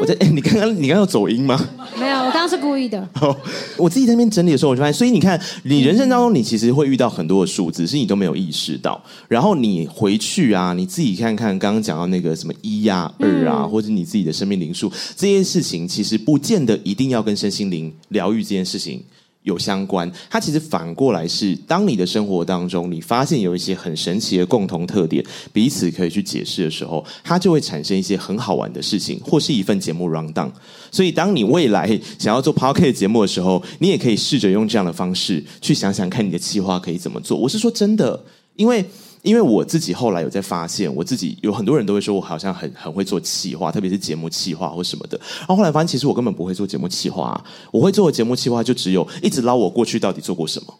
我在哎，你刚刚你刚刚有走音吗？没有，我刚刚是故意的。哦，我自己在那边整理的时候，我就发现，所以你看，你人生当中，你其实会遇到很多的数字，是你都没有意识到。然后你回去啊，你自己看看，刚刚讲到那个什么一呀、二啊，或者你自己的生命灵数，这些事情，其实不见得一定要跟身心灵疗愈这件事情。有相关，它其实反过来是，当你的生活当中，你发现有一些很神奇的共同特点，彼此可以去解释的时候，它就会产生一些很好玩的事情，或是一份节目 rundown。所以，当你未来想要做 podcast 节目的时候，你也可以试着用这样的方式去想想看，你的企划可以怎么做。我是说真的，因为。因为我自己后来有在发现，我自己有很多人都会说我好像很很会做企划，特别是节目企划或什么的。然后后来发现，其实我根本不会做节目企划啊，我会做的节目企划就只有一直捞我过去到底做过什么，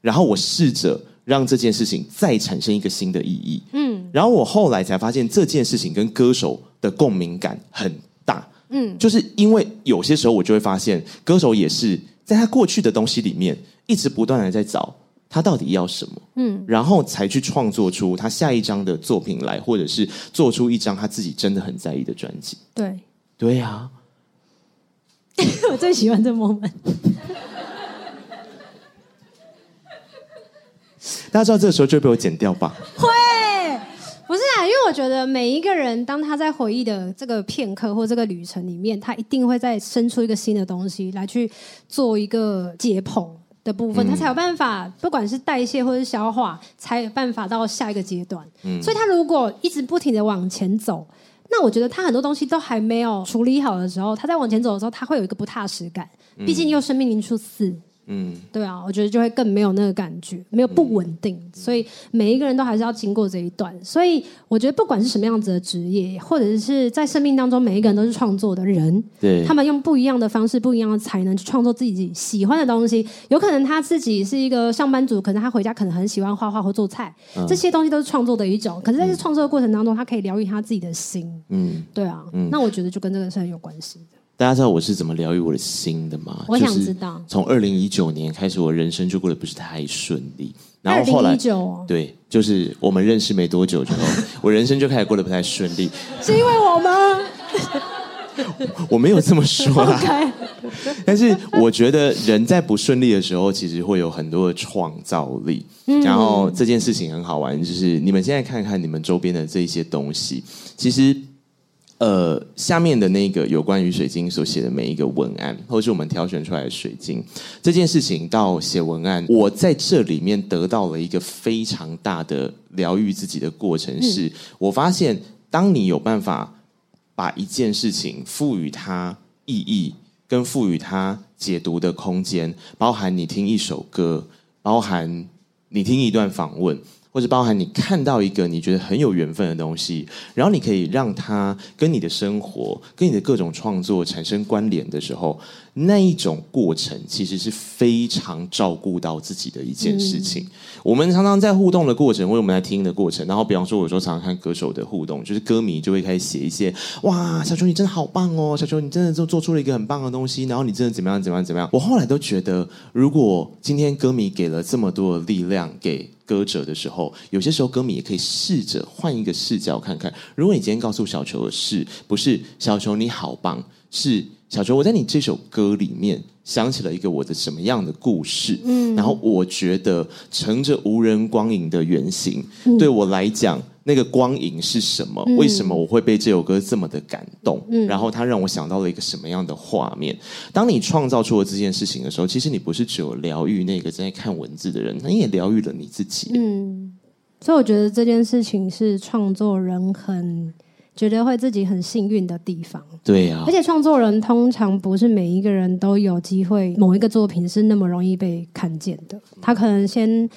然后我试着让这件事情再产生一个新的意义。嗯，然后我后来才发现这件事情跟歌手的共鸣感很大。嗯，就是因为有些时候我就会发现，歌手也是在他过去的东西里面一直不断的在找。他到底要什么？嗯，然后才去创作出他下一张的作品来，或者是做出一张他自己真的很在意的专辑。对，对呀、啊，我最喜欢这 moment。大家知道这个时候就会被我剪掉吧？会，不是啊，因为我觉得每一个人当他在回忆的这个片刻或这个旅程里面，他一定会再生出一个新的东西来去做一个解剖。的部分，他才有办法，不管是代谢或是消化，才有办法到下一个阶段。嗯，所以他如果一直不停的往前走，那我觉得他很多东西都还没有处理好的时候，他在往前走的时候，他会有一个不踏实感。毕竟又生命灵数四。嗯，对啊，我觉得就会更没有那个感觉，没有不稳定，嗯、所以每一个人都还是要经过这一段。所以我觉得不管是什么样子的职业，或者是在生命当中，每一个人都是创作的人，对，他们用不一样的方式、不一样的才能去创作自己喜欢的东西。有可能他自己是一个上班族，可能他回家可能很喜欢画画或做菜，嗯、这些东西都是创作的一种。可是在这创作的过程当中，他可以疗愈他自己的心。嗯，对啊，嗯、那我觉得就跟这个是很有关系的。大家知道我是怎么疗愈我的心的吗？我想知道。从二零一九年开始，我人生就过得不是太顺利。然后后来，对，就是我们认识没多久之后，我人生就开始过得不太顺利。是因为我吗？我，我没有这么说啦。但是我觉得人在不顺利的时候，其实会有很多的创造力。嗯。然后这件事情很好玩，就是你们现在看看你们周边的这一些东西，其实。呃，下面的那个有关于水晶所写的每一个文案，或是我们挑选出来的水晶这件事情，到写文案，我在这里面得到了一个非常大的疗愈自己的过程是，是、嗯、我发现，当你有办法把一件事情赋予它意义，跟赋予它解读的空间，包含你听一首歌，包含你听一段访问。或者包含你看到一个你觉得很有缘分的东西，然后你可以让它跟你的生活、跟你的各种创作产生关联的时候，那一种过程其实是非常照顾到自己的一件事情。嗯、我们常常在互动的过程，或者我们来听的过程，然后比方说，有时候常常看歌手的互动，就是歌迷就会开始写一些：“哇，小球你真的好棒哦，小球你真的就做出了一个很棒的东西，然后你真的怎么样怎么样怎么样。”我后来都觉得，如果今天歌迷给了这么多的力量给。歌者的时候，有些时候歌迷也可以试着换一个视角看看。如果你今天告诉小球的是，不是小球你好棒，是小球我在你这首歌里面想起了一个我的什么样的故事，嗯，然后我觉得乘着无人光影的原型，嗯、对我来讲。那个光影是什么？为什么我会被这首歌这么的感动？嗯，然后它让我想到了一个什么样的画面？当你创造出了这件事情的时候，其实你不是只有疗愈那个正在看文字的人，你也疗愈了你自己。嗯，所以我觉得这件事情是创作人很觉得会自己很幸运的地方。对呀，而且创作人通常不是每一个人都有机会，某一个作品是那么容易被看见的。他可能先。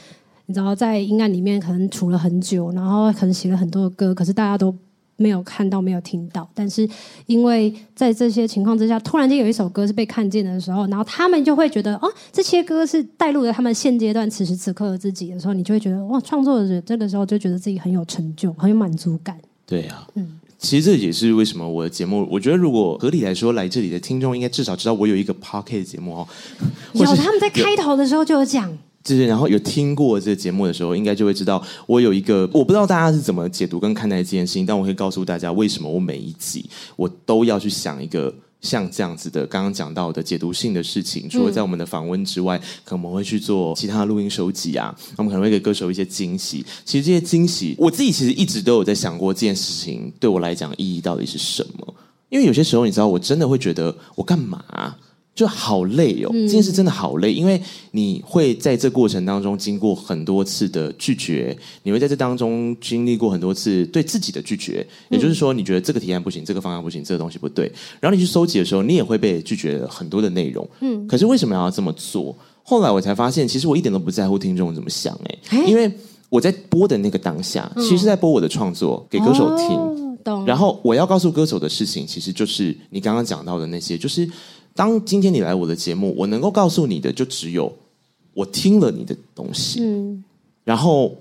你知道，在阴暗里面可能处了很久，然后可能写了很多的歌，可是大家都没有看到、没有听到。但是因为在这些情况之下，突然间有一首歌是被看见的时候，然后他们就会觉得，哦，这些歌是带入了他们现阶段此时此刻的自己的时候，你就会觉得，哇，创作者这个时候就觉得自己很有成就、很有满足感。对啊，嗯，其实这也是为什么我的节目，我觉得如果合理来说，来这里的听众应该至少知道我有一个 p o c k e t 节目哦。有，他们在开头的时候就有讲。就是然后有听过这个节目的时候，应该就会知道我有一个，我不知道大家是怎么解读跟看待这件事情，但我会告诉大家为什么我每一集我都要去想一个。像这样子的，刚刚讲到的解读性的事情，除了在我们的访问之外，嗯、可能我们会去做其他的录音收集啊，我们可能会给歌手一些惊喜。其实这些惊喜，我自己其实一直都有在想过这件事情对我来讲意义到底是什么。因为有些时候，你知道，我真的会觉得我干嘛、啊？就好累哦，这件事真的好累，因为你会在这过程当中经过很多次的拒绝，你会在这当中经历过很多次对自己的拒绝，也就是说，你觉得这个提案不行，这个方案不行，这个东西不对，然后你去搜集的时候，你也会被拒绝很多的内容。嗯，可是为什么要这么做？后来我才发现，其实我一点都不在乎听众怎么想，哎，因为我在播的那个当下，其实是在播我的创作给歌手听，然后我要告诉歌手的事情，其实就是你刚刚讲到的那些，就是。当今天你来我的节目，我能够告诉你的就只有我听了你的东西，嗯，然后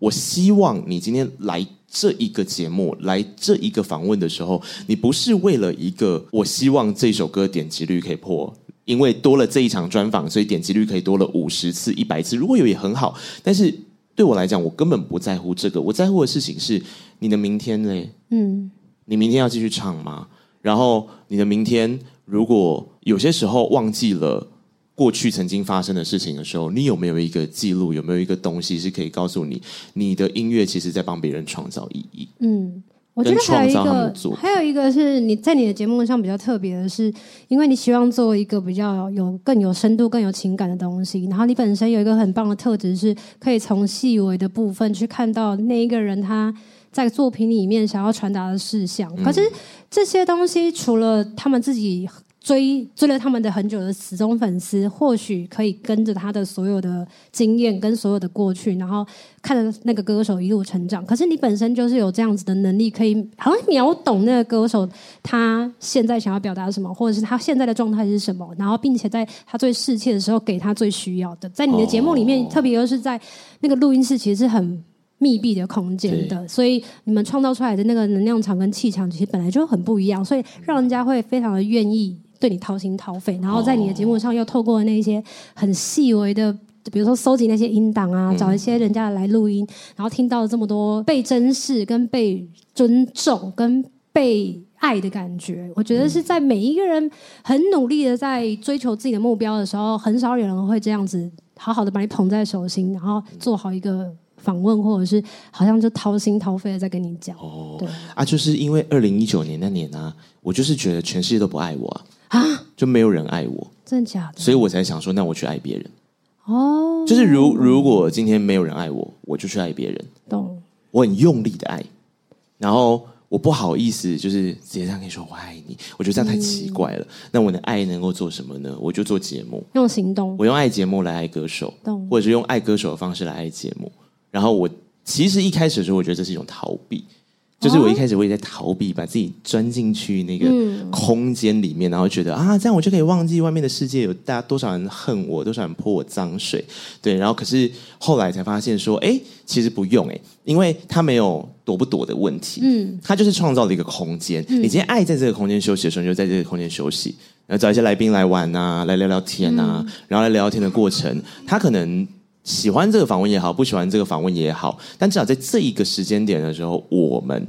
我希望你今天来这一个节目，来这一个访问的时候，你不是为了一个我希望这首歌点击率可以破，因为多了这一场专访，所以点击率可以多了五十次、一百次，如果有也很好。但是对我来讲，我根本不在乎这个，我在乎的事情是你的明天嘞？嗯，你明天要继续唱吗？然后你的明天。如果有些时候忘记了过去曾经发生的事情的时候，你有没有一个记录？有没有一个东西是可以告诉你，你的音乐其实在帮别人创造意义？嗯，我觉得还有一个，还有一个是你在你的节目上比较特别的是，因为你希望做一个比较有更有深度、更有情感的东西，然后你本身有一个很棒的特质，是可以从细微的部分去看到那一个人他在作品里面想要传达的事项，可是。这些东西除了他们自己追追了他们的很久的死忠粉丝，或许可以跟着他的所有的经验跟所有的过去，然后看着那个歌手一路成长。可是你本身就是有这样子的能力，可以好像秒懂那个歌手他现在想要表达什么，或者是他现在的状态是什么，然后并且在他最适切的时候给他最需要的。在你的节目里面，特别又是在那个录音室，其实是很。密闭的空间的，所以你们创造出来的那个能量场跟气场，其实本来就很不一样，所以让人家会非常的愿意对你掏心掏肺。然后在你的节目上，又透过那些很细微的，比如说搜集那些音档啊，找一些人家来录音，然后听到了这么多被珍视、跟被尊重、跟被爱的感觉。我觉得是在每一个人很努力的在追求自己的目标的时候，很少有人会这样子好好的把你捧在手心，然后做好一个。访问或者是好像就掏心掏肺的在跟你讲哦，对啊，就是因为二零一九年那年呢、啊，我就是觉得全世界都不爱我啊，啊就没有人爱我，真的假的？所以我才想说，那我去爱别人哦。就是如如果今天没有人爱我，我就去爱别人，懂？我很用力的爱，然后我不好意思，就是直接这样跟你说我爱你，我觉得这样太奇怪了。嗯、那我的爱能够做什么呢？我就做节目，用行动，我用爱节目来爱歌手，懂？或者是用爱歌手的方式来爱节目。然后我其实一开始的时候，我觉得这是一种逃避，就是我一开始我也在逃避，把自己钻进去那个空间里面，然后觉得啊，这样我就可以忘记外面的世界有大家多少人恨我，多少人泼我脏水，对。然后可是后来才发现说，哎，其实不用哎，因为他没有躲不躲的问题，嗯，他就是创造了一个空间。你今天爱在这个空间休息的时候，你就在这个空间休息，然后找一些来宾来玩啊，来聊聊天啊，然后来聊聊天的过程，他可能。喜欢这个访问也好，不喜欢这个访问也好，但至少在这一个时间点的时候，我们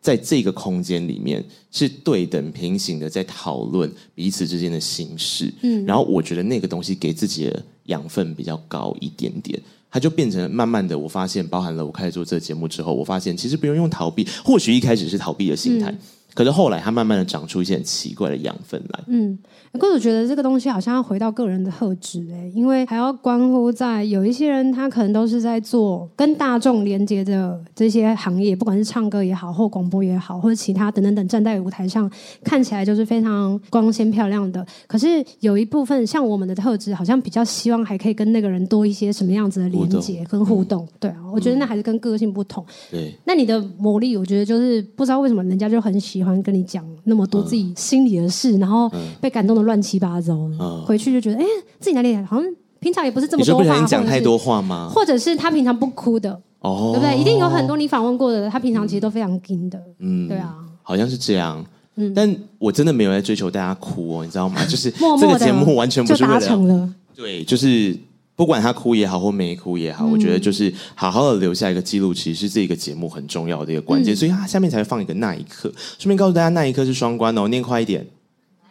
在这个空间里面是对等平行的，在讨论彼此之间的心事。嗯，然后我觉得那个东西给自己的养分比较高一点点，它就变成慢慢的，我发现包含了我开始做这个节目之后，我发现其实不用用逃避，或许一开始是逃避的心态。嗯可是后来，它慢慢的长出一些很奇怪的养分来。嗯，可是我觉得这个东西好像要回到个人的特质哎，因为还要关乎在有一些人，他可能都是在做跟大众连接的这些行业，不管是唱歌也好，或广播也好，或者其他等等等，站在舞台上看起来就是非常光鲜漂亮的。可是有一部分像我们的特质，好像比较希望还可以跟那个人多一些什么样子的连接跟互动。对啊，我觉得那还是跟个性不同。对，那你的魔力，我觉得就是不知道为什么人家就很喜欢。喜欢跟你讲那么多自己心里的事，嗯、然后被感动的乱七八糟，嗯、回去就觉得，哎，自己哪里好像平常也不是这么多话。讲太多话吗？或者是他平常不哭的，哦，对不对？一定有很多你访问过的，他平常其实都非常硬的，嗯，对啊，好像是这样，嗯，但我真的没有在追求大家哭哦，你知道吗？就是这个节目完全不是为了，对，就是。不管他哭也好或没哭也好，嗯、我觉得就是好好的留下一个记录，其实是这个节目很重要的一个关键。嗯、所以他下面才会放一个那一刻，顺便告诉大家那一刻是双关哦，念快一点。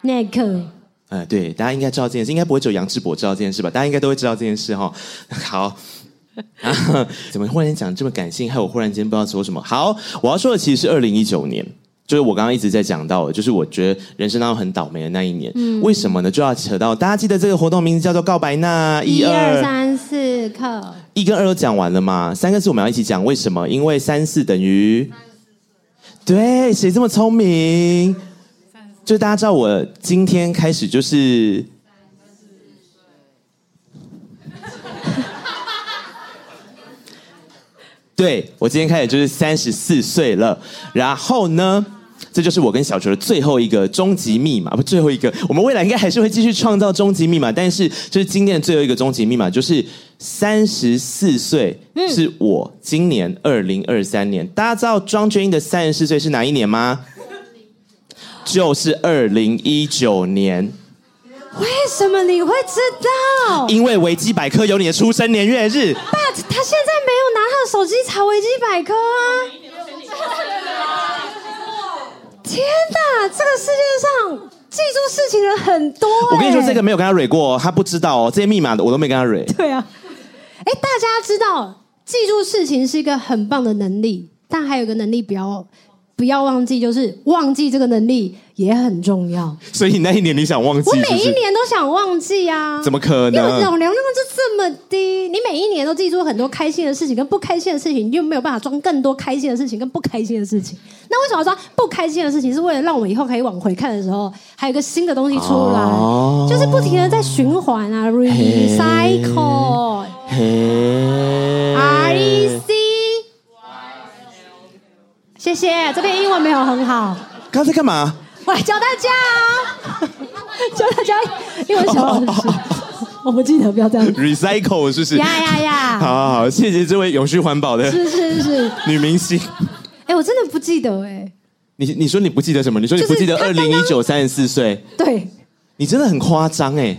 那一刻。呃，对，大家应该知道这件事，应该不会只有杨智博知道这件事吧？大家应该都会知道这件事哈、哦。好。啊，怎么忽然间讲这么感性？害我忽然间不知道说什么。好，我要说的其实是二零一九年，就是我刚刚一直在讲到的，就是我觉得人生当中很倒霉的那一年。嗯，为什么呢？就要扯到大家记得这个活动名字叫做“告白那一二三四课”，一跟二都讲完了吗？三个字我们要一起讲，为什么？因为三四等于，对，谁这么聪明？就大家知道我今天开始就是。对，我今天开始就是三十四岁了，然后呢，这就是我跟小球的最后一个终极密码，不，最后一个，我们未来应该还是会继续创造终极密码，但是就是今天的最后一个终极密码，就是三十四岁，是我今年二零二三年。大家知道庄君英的三十四岁是哪一年吗？就是二零一九年。为什么你会知道？因为维基百科有你的出生年月日。But 他现在没有拿他的手机查维基百科啊！天哪，这个世界上记住事情的人很多。我跟你说，这个没有跟他蕊过，他不知道哦。这些密码的我都没跟他蕊。对啊，哎，大家知道记住事情是一个很棒的能力，但还有一个能力不要。不要忘记，就是忘记这个能力也很重要。所以那一年你想忘记是是？我每一年都想忘记啊！怎么可能？因为脑容量就这么低，你每一年都记住很多开心的事情跟不开心的事情，你就没有办法装更多开心的事情跟不开心的事情。那为什么要装不开心的事情？是为了让我们以后可以往回看的时候，还有一个新的东西出来，哦、就是不停的在循环啊，recycle。R E C。谢谢，这边英文没有很好。刚才干嘛？我来教大家啊，教大家英文小老师。我不记得，不要这样。Recycle 是不是？呀呀呀！好好好，谢谢这位永续环保的，是是是女明星。哎，我真的不记得哎。你你说你不记得什么？你说你不记得二零一九三十四岁？对，你真的很夸张哎。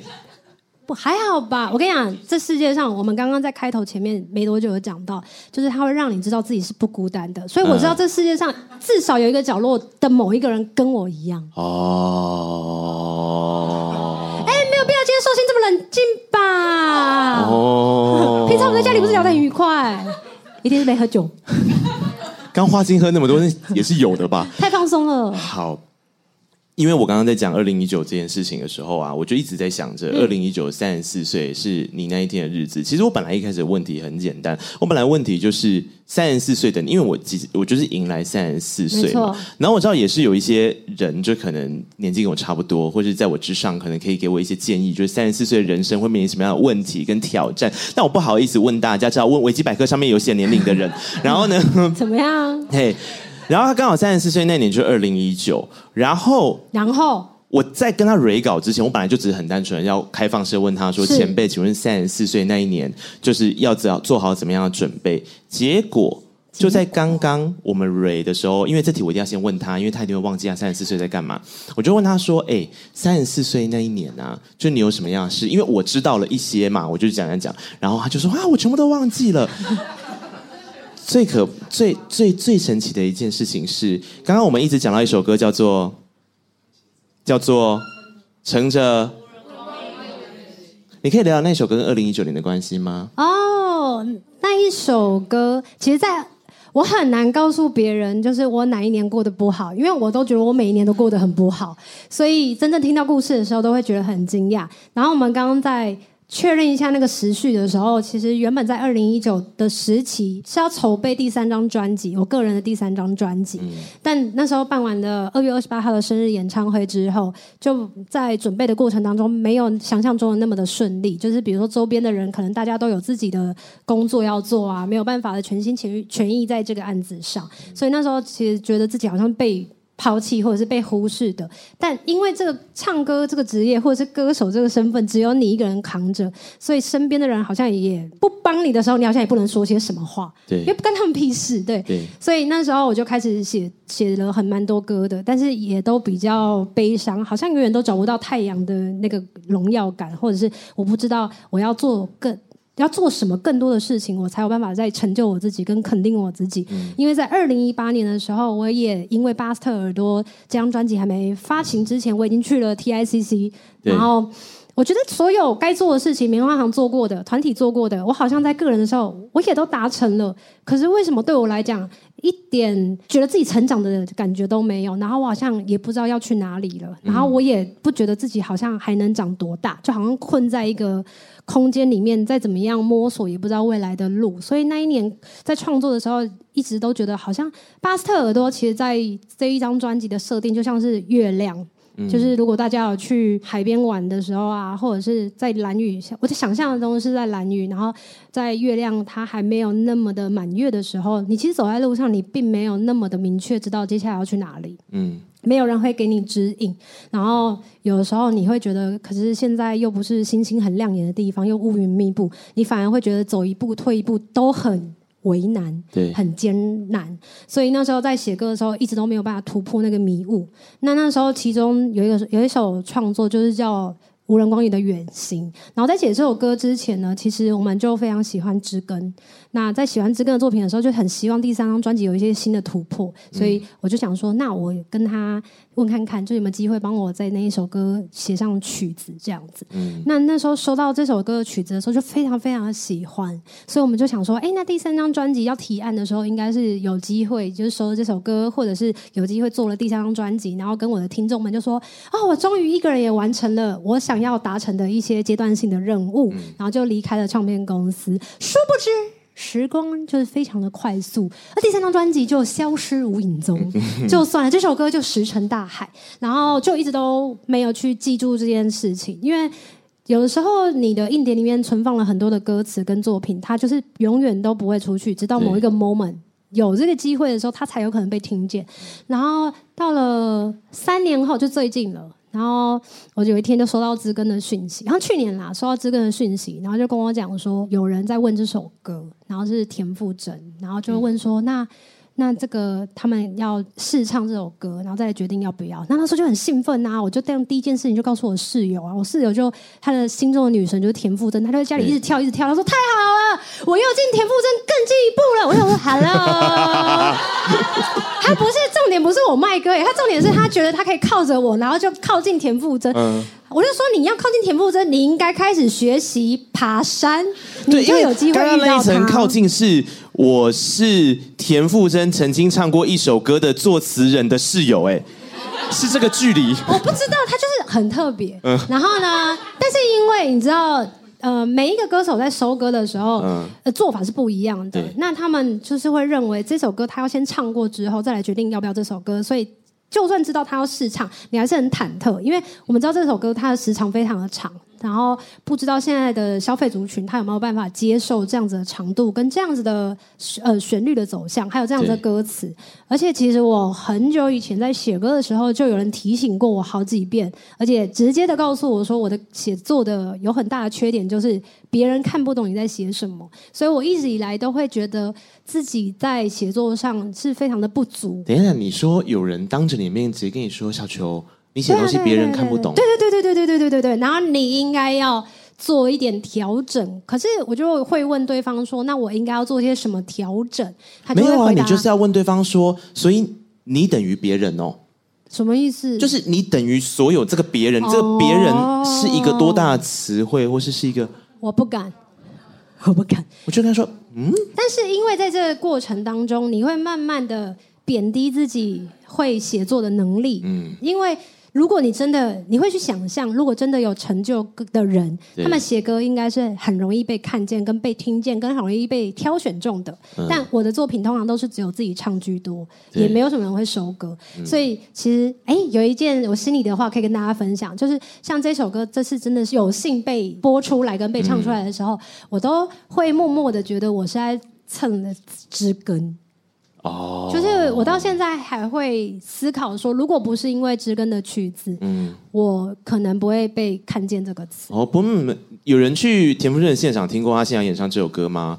不还好吧？我跟你讲，这世界上，我们刚刚在开头前面没多久有讲到，就是它会让你知道自己是不孤单的。所以我知道这世界上至少有一个角落的某一个人跟我一样。哦。哎，没有必要今天寿星这么冷静吧？哦。平常我们在家里不是聊得很愉快？一定是没喝酒。刚花精喝那么多，也是有的吧？太放松了。好。因为我刚刚在讲二零一九这件事情的时候啊，我就一直在想着，二零一九三十四岁是你那一天的日子。其实我本来一开始的问题很简单，我本来问题就是三十四岁的你，因为我其实我就是迎来三十四岁嘛。然后我知道也是有一些人，就可能年纪跟我差不多，或者在我之上，可能可以给我一些建议，就是三十四岁的人生会面临什么样的问题跟挑战。但我不好意思问大家，知道问维基百科上面有写年龄的人。然后呢？怎么样？嘿。然后他刚好三十四岁那年就是二零一九，然后然后我在跟他 re 稿之前，我本来就只是很单纯要开放式问他说：“前辈，请问三十四岁那一年就是要怎样做好怎么样的准备？”结果就在刚刚我们 re 的时候，因为这题我一定要先问他，因为他一定会忘记他三十四岁在干嘛。我就问他说：“哎，三十四岁那一年啊，就你有什么样的事？因为我知道了一些嘛，我就讲讲讲。”然后他就说：“啊，我全部都忘记了。”最可最最最神奇的一件事情是，刚刚我们一直讲到一首歌，叫做叫做乘着。你可以聊聊那首歌跟二零一九年的关系吗？哦，那一首歌，其实在我很难告诉别人，就是我哪一年过得不好，因为我都觉得我每一年都过得很不好，所以真正听到故事的时候，都会觉得很惊讶。然后我们刚刚在。确认一下那个时序的时候，其实原本在二零一九的时期是要筹备第三张专辑，我个人的第三张专辑。嗯、但那时候办完了二月二十八号的生日演唱会之后，就在准备的过程当中，没有想象中的那么的顺利。就是比如说周边的人，可能大家都有自己的工作要做啊，没有办法的全心全全意在这个案子上。所以那时候其实觉得自己好像被。抛弃或者是被忽视的，但因为这个唱歌这个职业或者是歌手这个身份，只有你一个人扛着，所以身边的人好像也不帮你的时候，你好像也不能说些什么话，对，因为不干他们屁事，对，对，所以那时候我就开始写写了很蛮多歌的，但是也都比较悲伤，好像永远都找不到太阳的那个荣耀感，或者是我不知道我要做更要做什么更多的事情，我才有办法再成就我自己跟肯定我自己。嗯、因为在二零一八年的时候，我也因为《巴斯特耳朵》这张专辑还没发行之前，我已经去了 TICC，然后。我觉得所有该做的事情，棉花糖做过的，团体做过的，我好像在个人的时候，我也都达成了。可是为什么对我来讲，一点觉得自己成长的感觉都没有？然后我好像也不知道要去哪里了。然后我也不觉得自己好像还能长多大，就好像困在一个空间里面，再怎么样摸索，也不知道未来的路。所以那一年在创作的时候，一直都觉得好像巴斯特耳朵，其实在这一张专辑的设定就像是月亮。就是如果大家有去海边玩的时候啊，或者是在蓝雨，我在想象的东西是在蓝雨，然后在月亮它还没有那么的满月的时候，你其实走在路上，你并没有那么的明确知道接下来要去哪里。嗯，没有人会给你指引，然后有的时候你会觉得，可是现在又不是星星很亮眼的地方，又乌云密布，你反而会觉得走一步退一步都很。为难，对，很艰难，所以那时候在写歌的时候，一直都没有办法突破那个迷雾。那那时候，其中有一个有一首创作，就是叫《无人光里的远行》。然后在写这首歌之前呢，其实我们就非常喜欢知根。那在喜欢知根的作品的时候，就很希望第三张专辑有一些新的突破。所以我就想说，那我跟他。问看看，就有没有机会帮我在那一首歌写上曲子这样子。嗯，那那时候收到这首歌的曲子的时候，就非常非常的喜欢，所以我们就想说，哎，那第三张专辑要提案的时候，应该是有机会，就是收了这首歌，或者是有机会做了第三张专辑，然后跟我的听众们就说，哦，我终于一个人也完成了我想要达成的一些阶段性的任务，然后就离开了唱片公司。殊不知。时光就是非常的快速，那第三张专辑就消失无影踪，就算了，这首歌就石沉大海，然后就一直都没有去记住这件事情，因为有的时候你的硬碟里面存放了很多的歌词跟作品，它就是永远都不会出去，直到某一个 moment 有这个机会的时候，它才有可能被听见。然后到了三年后，就最近了。然后我有一天就收到知根的讯息，然后去年啦收到知根的讯息，然后就跟我讲说有人在问这首歌，然后是田馥甄，然后就问说那。那这个他们要试唱这首歌，然后再来决定要不要。那那时候就很兴奋啊！我就这样第一件事情就告诉我室友啊，我室友就他的心中的女神就是田馥甄，他就在家里一直跳一直跳。他说太好了，我又进田馥甄更进一步了。我想说 Hello，他不是重点，不是我卖歌耶，他重点是他觉得他可以靠着我，然后就靠近田馥甄。嗯，我就说你要靠近田馥甄，你应该开始学习爬山，你就有机会遇到他。刚刚那一层靠近是。我是田馥甄曾经唱过一首歌的作词人的室友，哎，是这个距离。我不知道，他就是很特别。嗯，然后呢，但是因为你知道，呃，每一个歌手在收歌的时候，嗯，呃，做法是不一样的。对那他们就是会认为这首歌他要先唱过之后，再来决定要不要这首歌，所以。就算知道他要试唱，你还是很忐忑，因为我们知道这首歌它的时长非常的长，然后不知道现在的消费族群他有没有办法接受这样子的长度跟这样子的呃旋律的走向，还有这样子的歌词。而且其实我很久以前在写歌的时候，就有人提醒过我好几遍，而且直接的告诉我说，我的写作的有很大的缺点就是。别人看不懂你在写什么，所以我一直以来都会觉得自己在写作上是非常的不足。等一下，你说有人当着你面直接跟你说：“小球，你写东西别人看不懂。”对对对对对对对对对对，然后你应该要做一点调整。可是我就会问对方说：“那我应该要做些什么调整？”他就会回答，没有啊，你就是要问对方说：“所以你等于别人哦？”什么意思？就是你等于所有这个别人，哦、这个别人是一个多大的词汇，或是是一个。我不敢，我不敢。我就跟他说，嗯。但是因为在这个过程当中，你会慢慢的贬低自己会写作的能力，嗯，因为。如果你真的，你会去想象，如果真的有成就的人，他们写歌应该是很容易被看见、跟被听见、跟很容易被挑选中的。嗯、但我的作品通常都是只有自己唱居多，也没有什么人会收歌。嗯、所以其实，哎，有一件我心里的话可以跟大家分享，就是像这首歌，这次真的是有幸被播出来跟被唱出来的时候，嗯、我都会默默的觉得我是在蹭了知根。哦，oh, 就是我到现在还会思考说，如果不是因为知根的曲子，嗯，我可能不会被看见这个词。哦，不，有人去田馥甄的现场听过他现场演唱这首歌吗？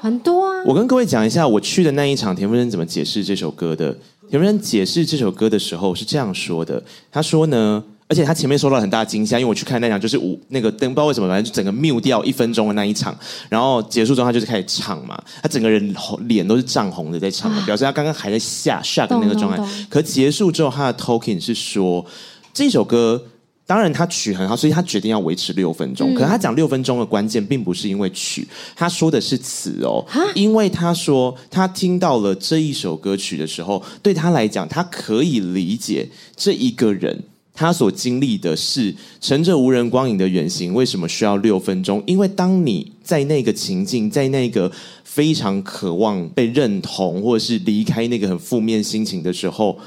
很多啊。我跟各位讲一下，我去的那一场，田馥甄怎么解释这首歌的。田馥甄解释这首歌的时候是这样说的：他说呢，而且他前面受到了很大的惊吓，因为我去看那场就是舞那个灯，不知道为什么，反正就整个 mute 掉一分钟的那一场，然后结束之后他就是开始唱嘛，他整个人脸都是涨红的在唱，表示他刚刚还在下 shock 的那个状态。可结束之后他的 talking 是说这首歌。当然，他曲很好，所以他决定要维持六分钟。嗯、可是他讲六分钟的关键，并不是因为曲，他说的是词哦。因为他说他听到了这一首歌曲的时候，对他来讲，他可以理解这一个人他所经历的是乘着无人光影的远行，为什么需要六分钟？因为当你在那个情境，在那个非常渴望被认同，或者是离开那个很负面心情的时候。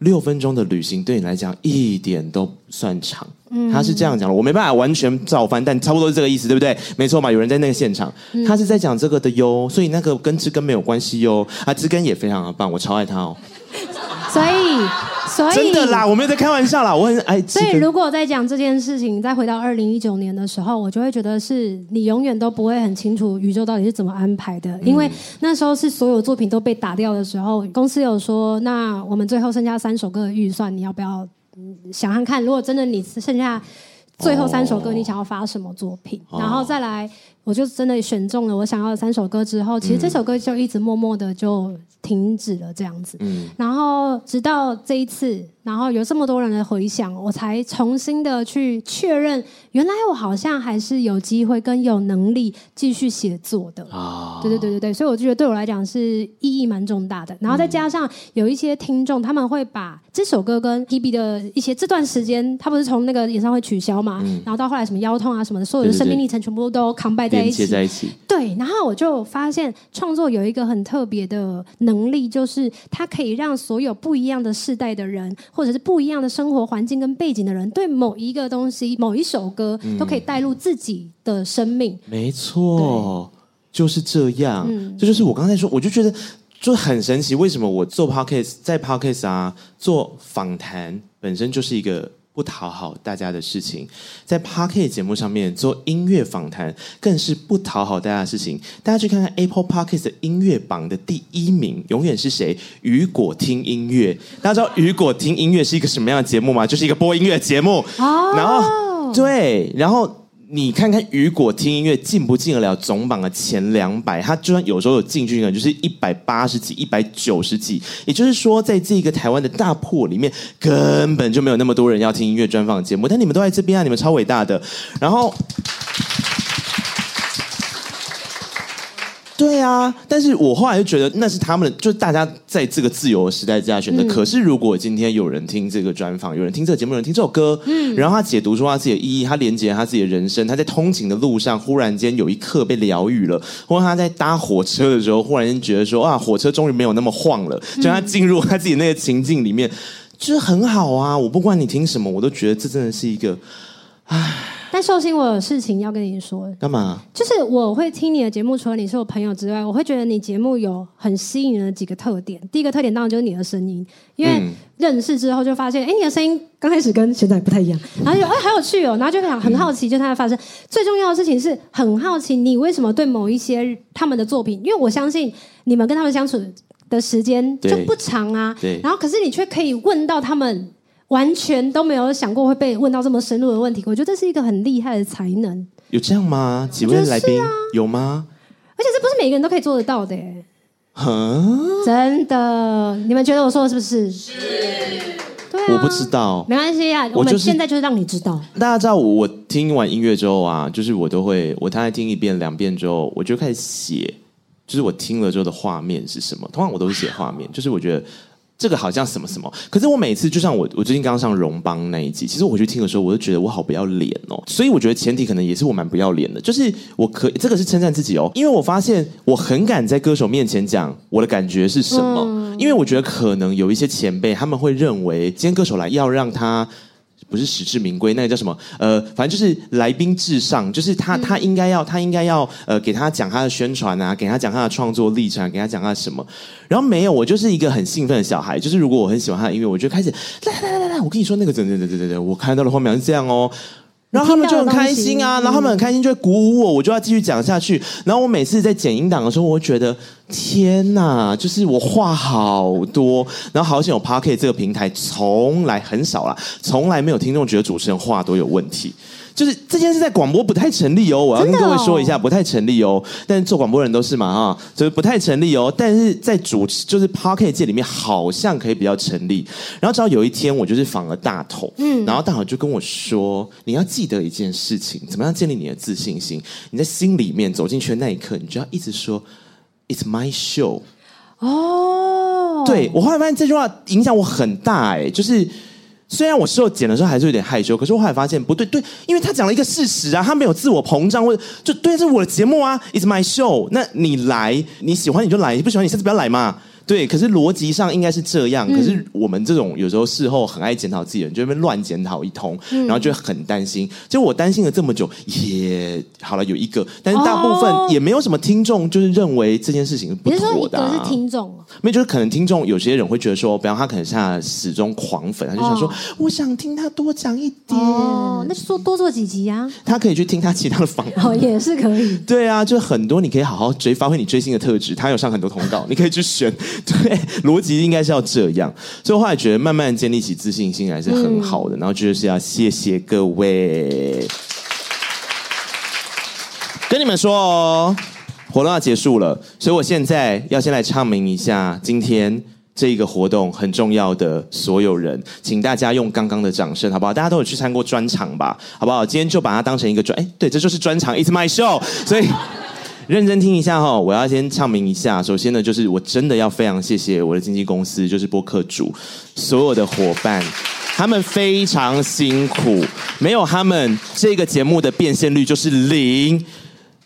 六分钟的旅行对你来讲一点都不算长，他是这样讲的，我没办法完全照翻，但差不多是这个意思，对不对？没错嘛，有人在那个现场，他是在讲这个的哟，所以那个跟知根没有关系哟，啊，知根也非常的棒，我超爱他哦。所以，所以真的啦，我没有在开玩笑啦，我很爱。所以，如果在讲这件事情，再回到二零一九年的时候，我就会觉得是你永远都不会很清楚宇宙到底是怎么安排的，因为那时候是所有作品都被打掉的时候，公司有说，那我们最后剩下三首歌的预算，你要不要想想看？如果真的你剩下最后三首歌，你想要发什么作品？然后再来，我就真的选中了我想要的三首歌之后，其实这首歌就一直默默的就。停止了这样子，嗯，然后直到这一次，然后有这么多人的回响，我才重新的去确认，原来我好像还是有机会跟有能力继续写作的啊！对对对对对，所以我就觉得对我来讲是意义蛮重大的。然后再加上有一些听众，他们会把这首歌跟 Hebe 的一些这段时间，他不是从那个演唱会取消嘛，嗯、然后到后来什么腰痛啊什么的，所有的生命历程全部都 combine 在一起，在一起。对，然后我就发现创作有一个很特别的能力，就是它可以让所有不一样的世代的人，或者是不一样的生活环境跟背景的人，对某一个东西、某一首歌，都可以带入自己的生命。嗯、没错，就是这样。嗯、这就是我刚才说，我就觉得就很神奇。为什么我做 podcast，在 podcast 啊做访谈，本身就是一个。不讨好大家的事情，在 p a r k e t 节目上面做音乐访谈，更是不讨好大家的事情。大家去看看 Apple p a r k e t 的音乐榜的第一名，永远是谁？雨果听音乐。大家知道雨果听音乐是一个什么样的节目吗？就是一个播音乐节目。哦，然后对，然后。你看看雨果听音乐进不进得了总榜的前两百？他就算有时候有进去可能，就是一百八十几、一百九十几。也就是说，在这个台湾的大破里面，根本就没有那么多人要听音乐专访节目。但你们都在这边啊，你们超伟大的。然后。对啊，但是我后来就觉得那是他们，就是大家在这个自由的时代之下选择。嗯、可是如果今天有人听这个专访，有人听这个节目，有人听这首歌，嗯，然后他解读出他自己的意义，他连接他自己的人生，他在通勤的路上忽然间有一刻被疗愈了，或者他在搭火车的时候忽然间觉得说啊，火车终于没有那么晃了，就他进入他自己那个情境里面，就是很好啊。我不管你听什么，我都觉得这真的是一个，唉。但寿星，我有事情要跟你说。干嘛？就是我会听你的节目，除了你是我朋友之外，我会觉得你节目有很吸引人的几个特点。第一个特点当然就是你的声音，因为认识之后就发现，哎、嗯，你的声音刚开始跟现在不太一样，然后就哎，好有趣哦，然后就想很好奇，就它的发生。嗯、最重要的事情是很好奇，你为什么对某一些他们的作品？因为我相信你们跟他们相处的时间就不长啊，然后可是你却可以问到他们。完全都没有想过会被问到这么深入的问题，我觉得这是一个很厉害的才能。有这样吗？几位来宾、啊、有吗？而且这不是每个人都可以做得到的。嗯，真的？你们觉得我说的是不是？是。对啊。我不知道。没关系啊，我们现在就是让你知道。大家知道我，我听完音乐之后啊，就是我都会，我大概听一遍、两遍之后，我就开始写，就是我听了之后的画面是什么。通常我都是写画面，就是我觉得。这个好像什么什么，可是我每次就像我，我最近刚上荣邦那一集，其实我回去听的时候，我就觉得我好不要脸哦。所以我觉得前提可能也是我蛮不要脸的，就是我可以这个是称赞自己哦，因为我发现我很敢在歌手面前讲我的感觉是什么，嗯、因为我觉得可能有一些前辈他们会认为今天歌手来要让他。不是实至名归，那个叫什么？呃，反正就是来宾至上，就是他，他应该要，他应该要，呃，给他讲他的宣传啊，给他讲他的创作历程，给他讲他什么。然后没有，我就是一个很兴奋的小孩，就是如果我很喜欢他的音乐，我就开始来来来来来，我跟你说那个，对对对对对对，我看到的画面是这样哦。然后他们就很开心啊，然后他们很开心就会鼓舞我，我就要继续讲下去。然后我每次在剪音档的时候，我会觉得天哪，就是我话好多，然后好险有 Parket 这个平台，从来很少啦，从来没有听众觉得主持人话多有问题。就是这件事在广播不太成立哦，我要跟各位说一下，不太成立哦。但是做广播人都是嘛哈，就是不太成立哦。但是在主持就是 Podcast 界里面，好像可以比较成立。然后直到有一天，我就是访了大头，嗯，然后大头就跟我说：“你要记得一件事情，怎么样建立你的自信心？你在心里面走进去的那一刻，你就要一直说 ‘It's my show’。”哦，对，我后来发现这句话影响我很大，哎，就是。虽然我事后剪的时候还是有点害羞，可是我后来发现不对，对，因为他讲了一个事实啊，他没有自我膨胀，或者就对，这是我的节目啊，It's my show。那你来，你喜欢你就来，你不喜欢你下次不要来嘛。对，可是逻辑上应该是这样。可是我们这种有时候事后很爱检讨自己的人，就会乱检讨一通，然后就会很担心。就我担心了这么久，也好了有一个，但是大部分也没有什么听众就是认为这件事情是不妥的、啊。你是说是听众？没有，就是可能听众有些人会觉得说，比方他可能是他始终狂粉，他就想说，我想听他多讲一点。哦，那就说多做几集啊。他可以去听他其他的访谈。哦，也是可以。对啊，就很多你可以好好追，发挥你追星的特质。他有上很多通告，你可以去选。对，逻辑应该是要这样，所以我后来觉得慢慢建立起自信心还是很好的。嗯、然后就是要谢谢各位，跟你们说哦，活动要结束了，所以我现在要先来唱名一下今天这一个活动很重要的所有人，请大家用刚刚的掌声好不好？大家都有去参过专场吧，好不好？今天就把它当成一个专，哎，对，这就是专场，It's my show，所以。认真听一下哈，我要先唱明一下。首先呢，就是我真的要非常谢谢我的经纪公司，就是播客主所有的伙伴，他们非常辛苦，没有他们，这个节目的变现率就是零。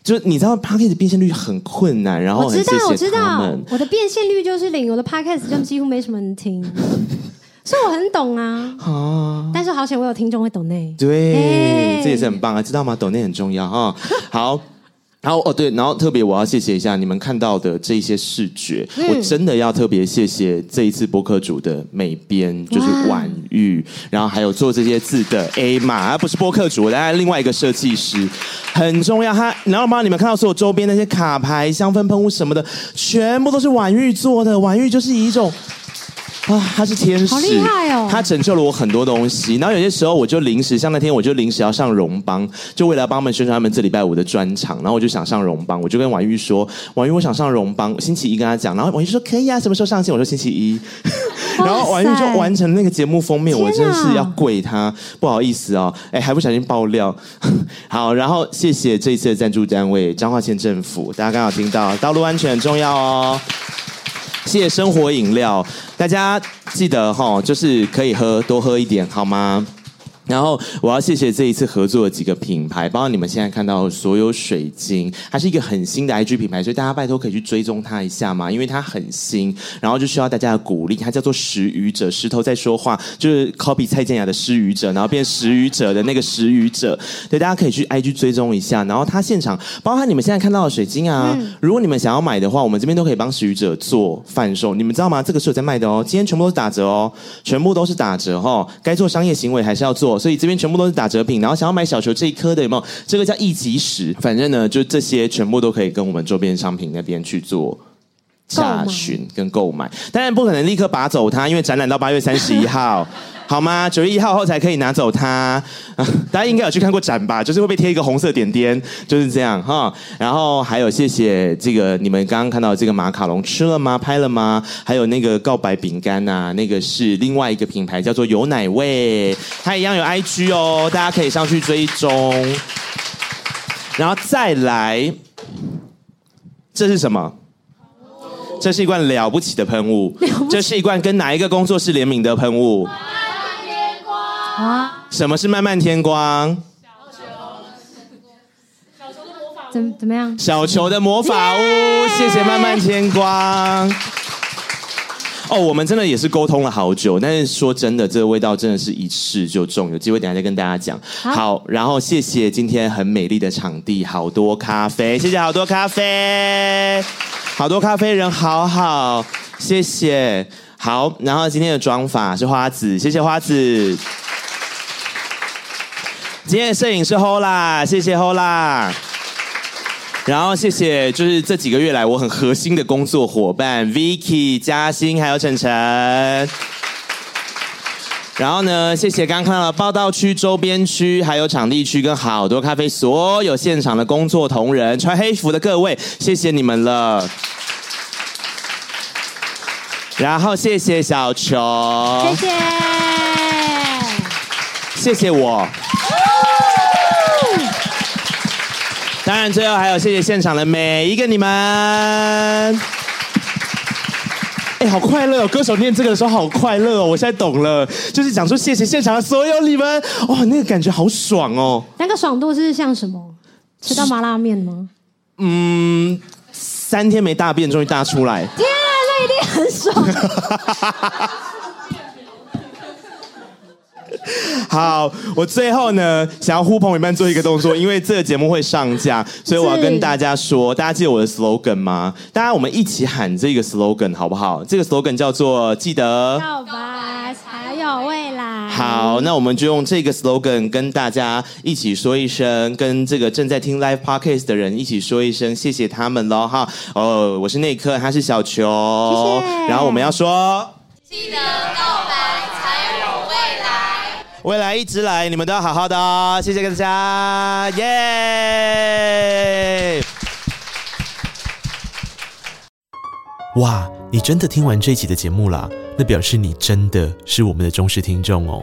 就你知道 Podcast 的变现率很困难，然后。我知道，我知道，我的变现率就是零，我的 Podcast 就几乎没什么人听，所以我很懂啊。啊但是好险我有听众会懂内，对，欸、这也是很棒啊，知道吗？懂内很重要哈。好。然后哦对，然后特别我要谢谢一下你们看到的这些视觉，嗯、我真的要特别谢谢这一次播客组的美编，就是婉玉，然后还有做这些字的 A 嘛，而不是播客组，大家另外一个设计师很重要。他然后帮你们看到所有周边那些卡牌、香氛喷雾什么的，全部都是婉玉做的。婉玉就是以一种。啊，他是天使，好厉害哦！他拯救了我很多东西。然后有些时候，我就临时，像那天，我就临时要上荣邦，就为了帮他们宣传他们这礼拜五的专场。然后我就想上荣邦，我就跟婉玉说：“婉玉，我想上荣邦，星期一跟他讲。”然后婉玉说：“可以啊，什么时候上线？”我说：“星期一。” 然后婉玉就完成那个节目封面，我真的是要跪他，不好意思哦，哎，还不小心爆料。好，然后谢谢这一次的赞助单位彰化县政府，大家刚好听到，道路安全很重要哦。谢谢生活饮料，大家记得哈，就是可以喝多喝一点，好吗？然后我要谢谢这一次合作的几个品牌，包括你们现在看到的所有水晶，它是一个很新的 IG 品牌，所以大家拜托可以去追踪它一下嘛，因为它很新，然后就需要大家的鼓励。它叫做食语者，石头在说话，就是 copy 蔡健雅的失语者，然后变食语者的那个食语者，对，大家可以去 IG 追踪一下。然后它现场，包括你们现在看到的水晶啊，嗯、如果你们想要买的话，我们这边都可以帮食语者做贩售。你们知道吗？这个是有在卖的哦，今天全部都是打折哦，全部都是打折哦，该做商业行为还是要做。所以这边全部都是打折品，然后想要买小球这一颗的有没有？这个叫一级石，反正呢，就这些全部都可以跟我们周边商品那边去做查询跟购买。当然不可能立刻拔走它，因为展览到八月三十一号。好吗？九月一号后才可以拿走它。啊，大家应该有去看过展吧？就是会被贴一个红色点点，就是这样哈。然后还有谢谢这个你们刚刚看到的这个马卡龙吃了吗？拍了吗？还有那个告白饼干呐，那个是另外一个品牌叫做有奶味，它一样有 IG 哦，大家可以上去追踪。然后再来，这是什么？这是一罐了不起的喷雾，这是一罐跟哪一个工作室联名的喷雾？啊！什么是漫漫天光？小球，的魔法屋怎怎么样？小球的魔法屋!谢谢漫漫天光。哦，我们真的也是沟通了好久，但是说真的，这个味道真的是一试就中。有机会等下再跟大家讲。好，好，然后谢谢今天很美丽的场地，好多咖啡，谢谢好多咖啡，好多咖啡人好好，谢谢。好，然后今天的妆法是花子，谢谢花子。今天的摄影师 Hola，谢谢 Hola。然后谢谢，就是这几个月来我很核心的工作伙伴 Vicky、嘉欣还有晨晨。然后呢，谢谢刚刚看到的报道区、周边区，还有场地区跟好多咖啡，所有现场的工作同仁，穿黑服的各位，谢谢你们了。然后谢谢小球，谢谢，谢谢我。当然，最后还有谢谢现场的每一个你们。哎，好快乐哦！歌手念这个的时候好快乐哦！我现在懂了，就是讲说谢谢现场的所有你们。哇，那个感觉好爽哦！那个爽度是像什么？吃到麻辣面吗？嗯，三天没大便，终于大出来。天啊，那一定很爽。好，我最后呢，想要呼朋引伴做一个动作，因为这个节目会上架，所以我要跟大家说，大家记得我的 slogan 吗？大家我们一起喊这个 slogan 好不好？这个 slogan 叫做“记得告白才有未来”。好，那我们就用这个 slogan 跟大家一起说一声，跟这个正在听 live podcast 的人一起说一声，谢谢他们喽哈。哦，我是内克，他是小球，谢谢。然后我们要说，记得告白。未来一直来，你们都要好好的哦！谢谢大家，耶、哇，你真的听完这一集的节目啦？那表示你真的是我们的忠实听众哦。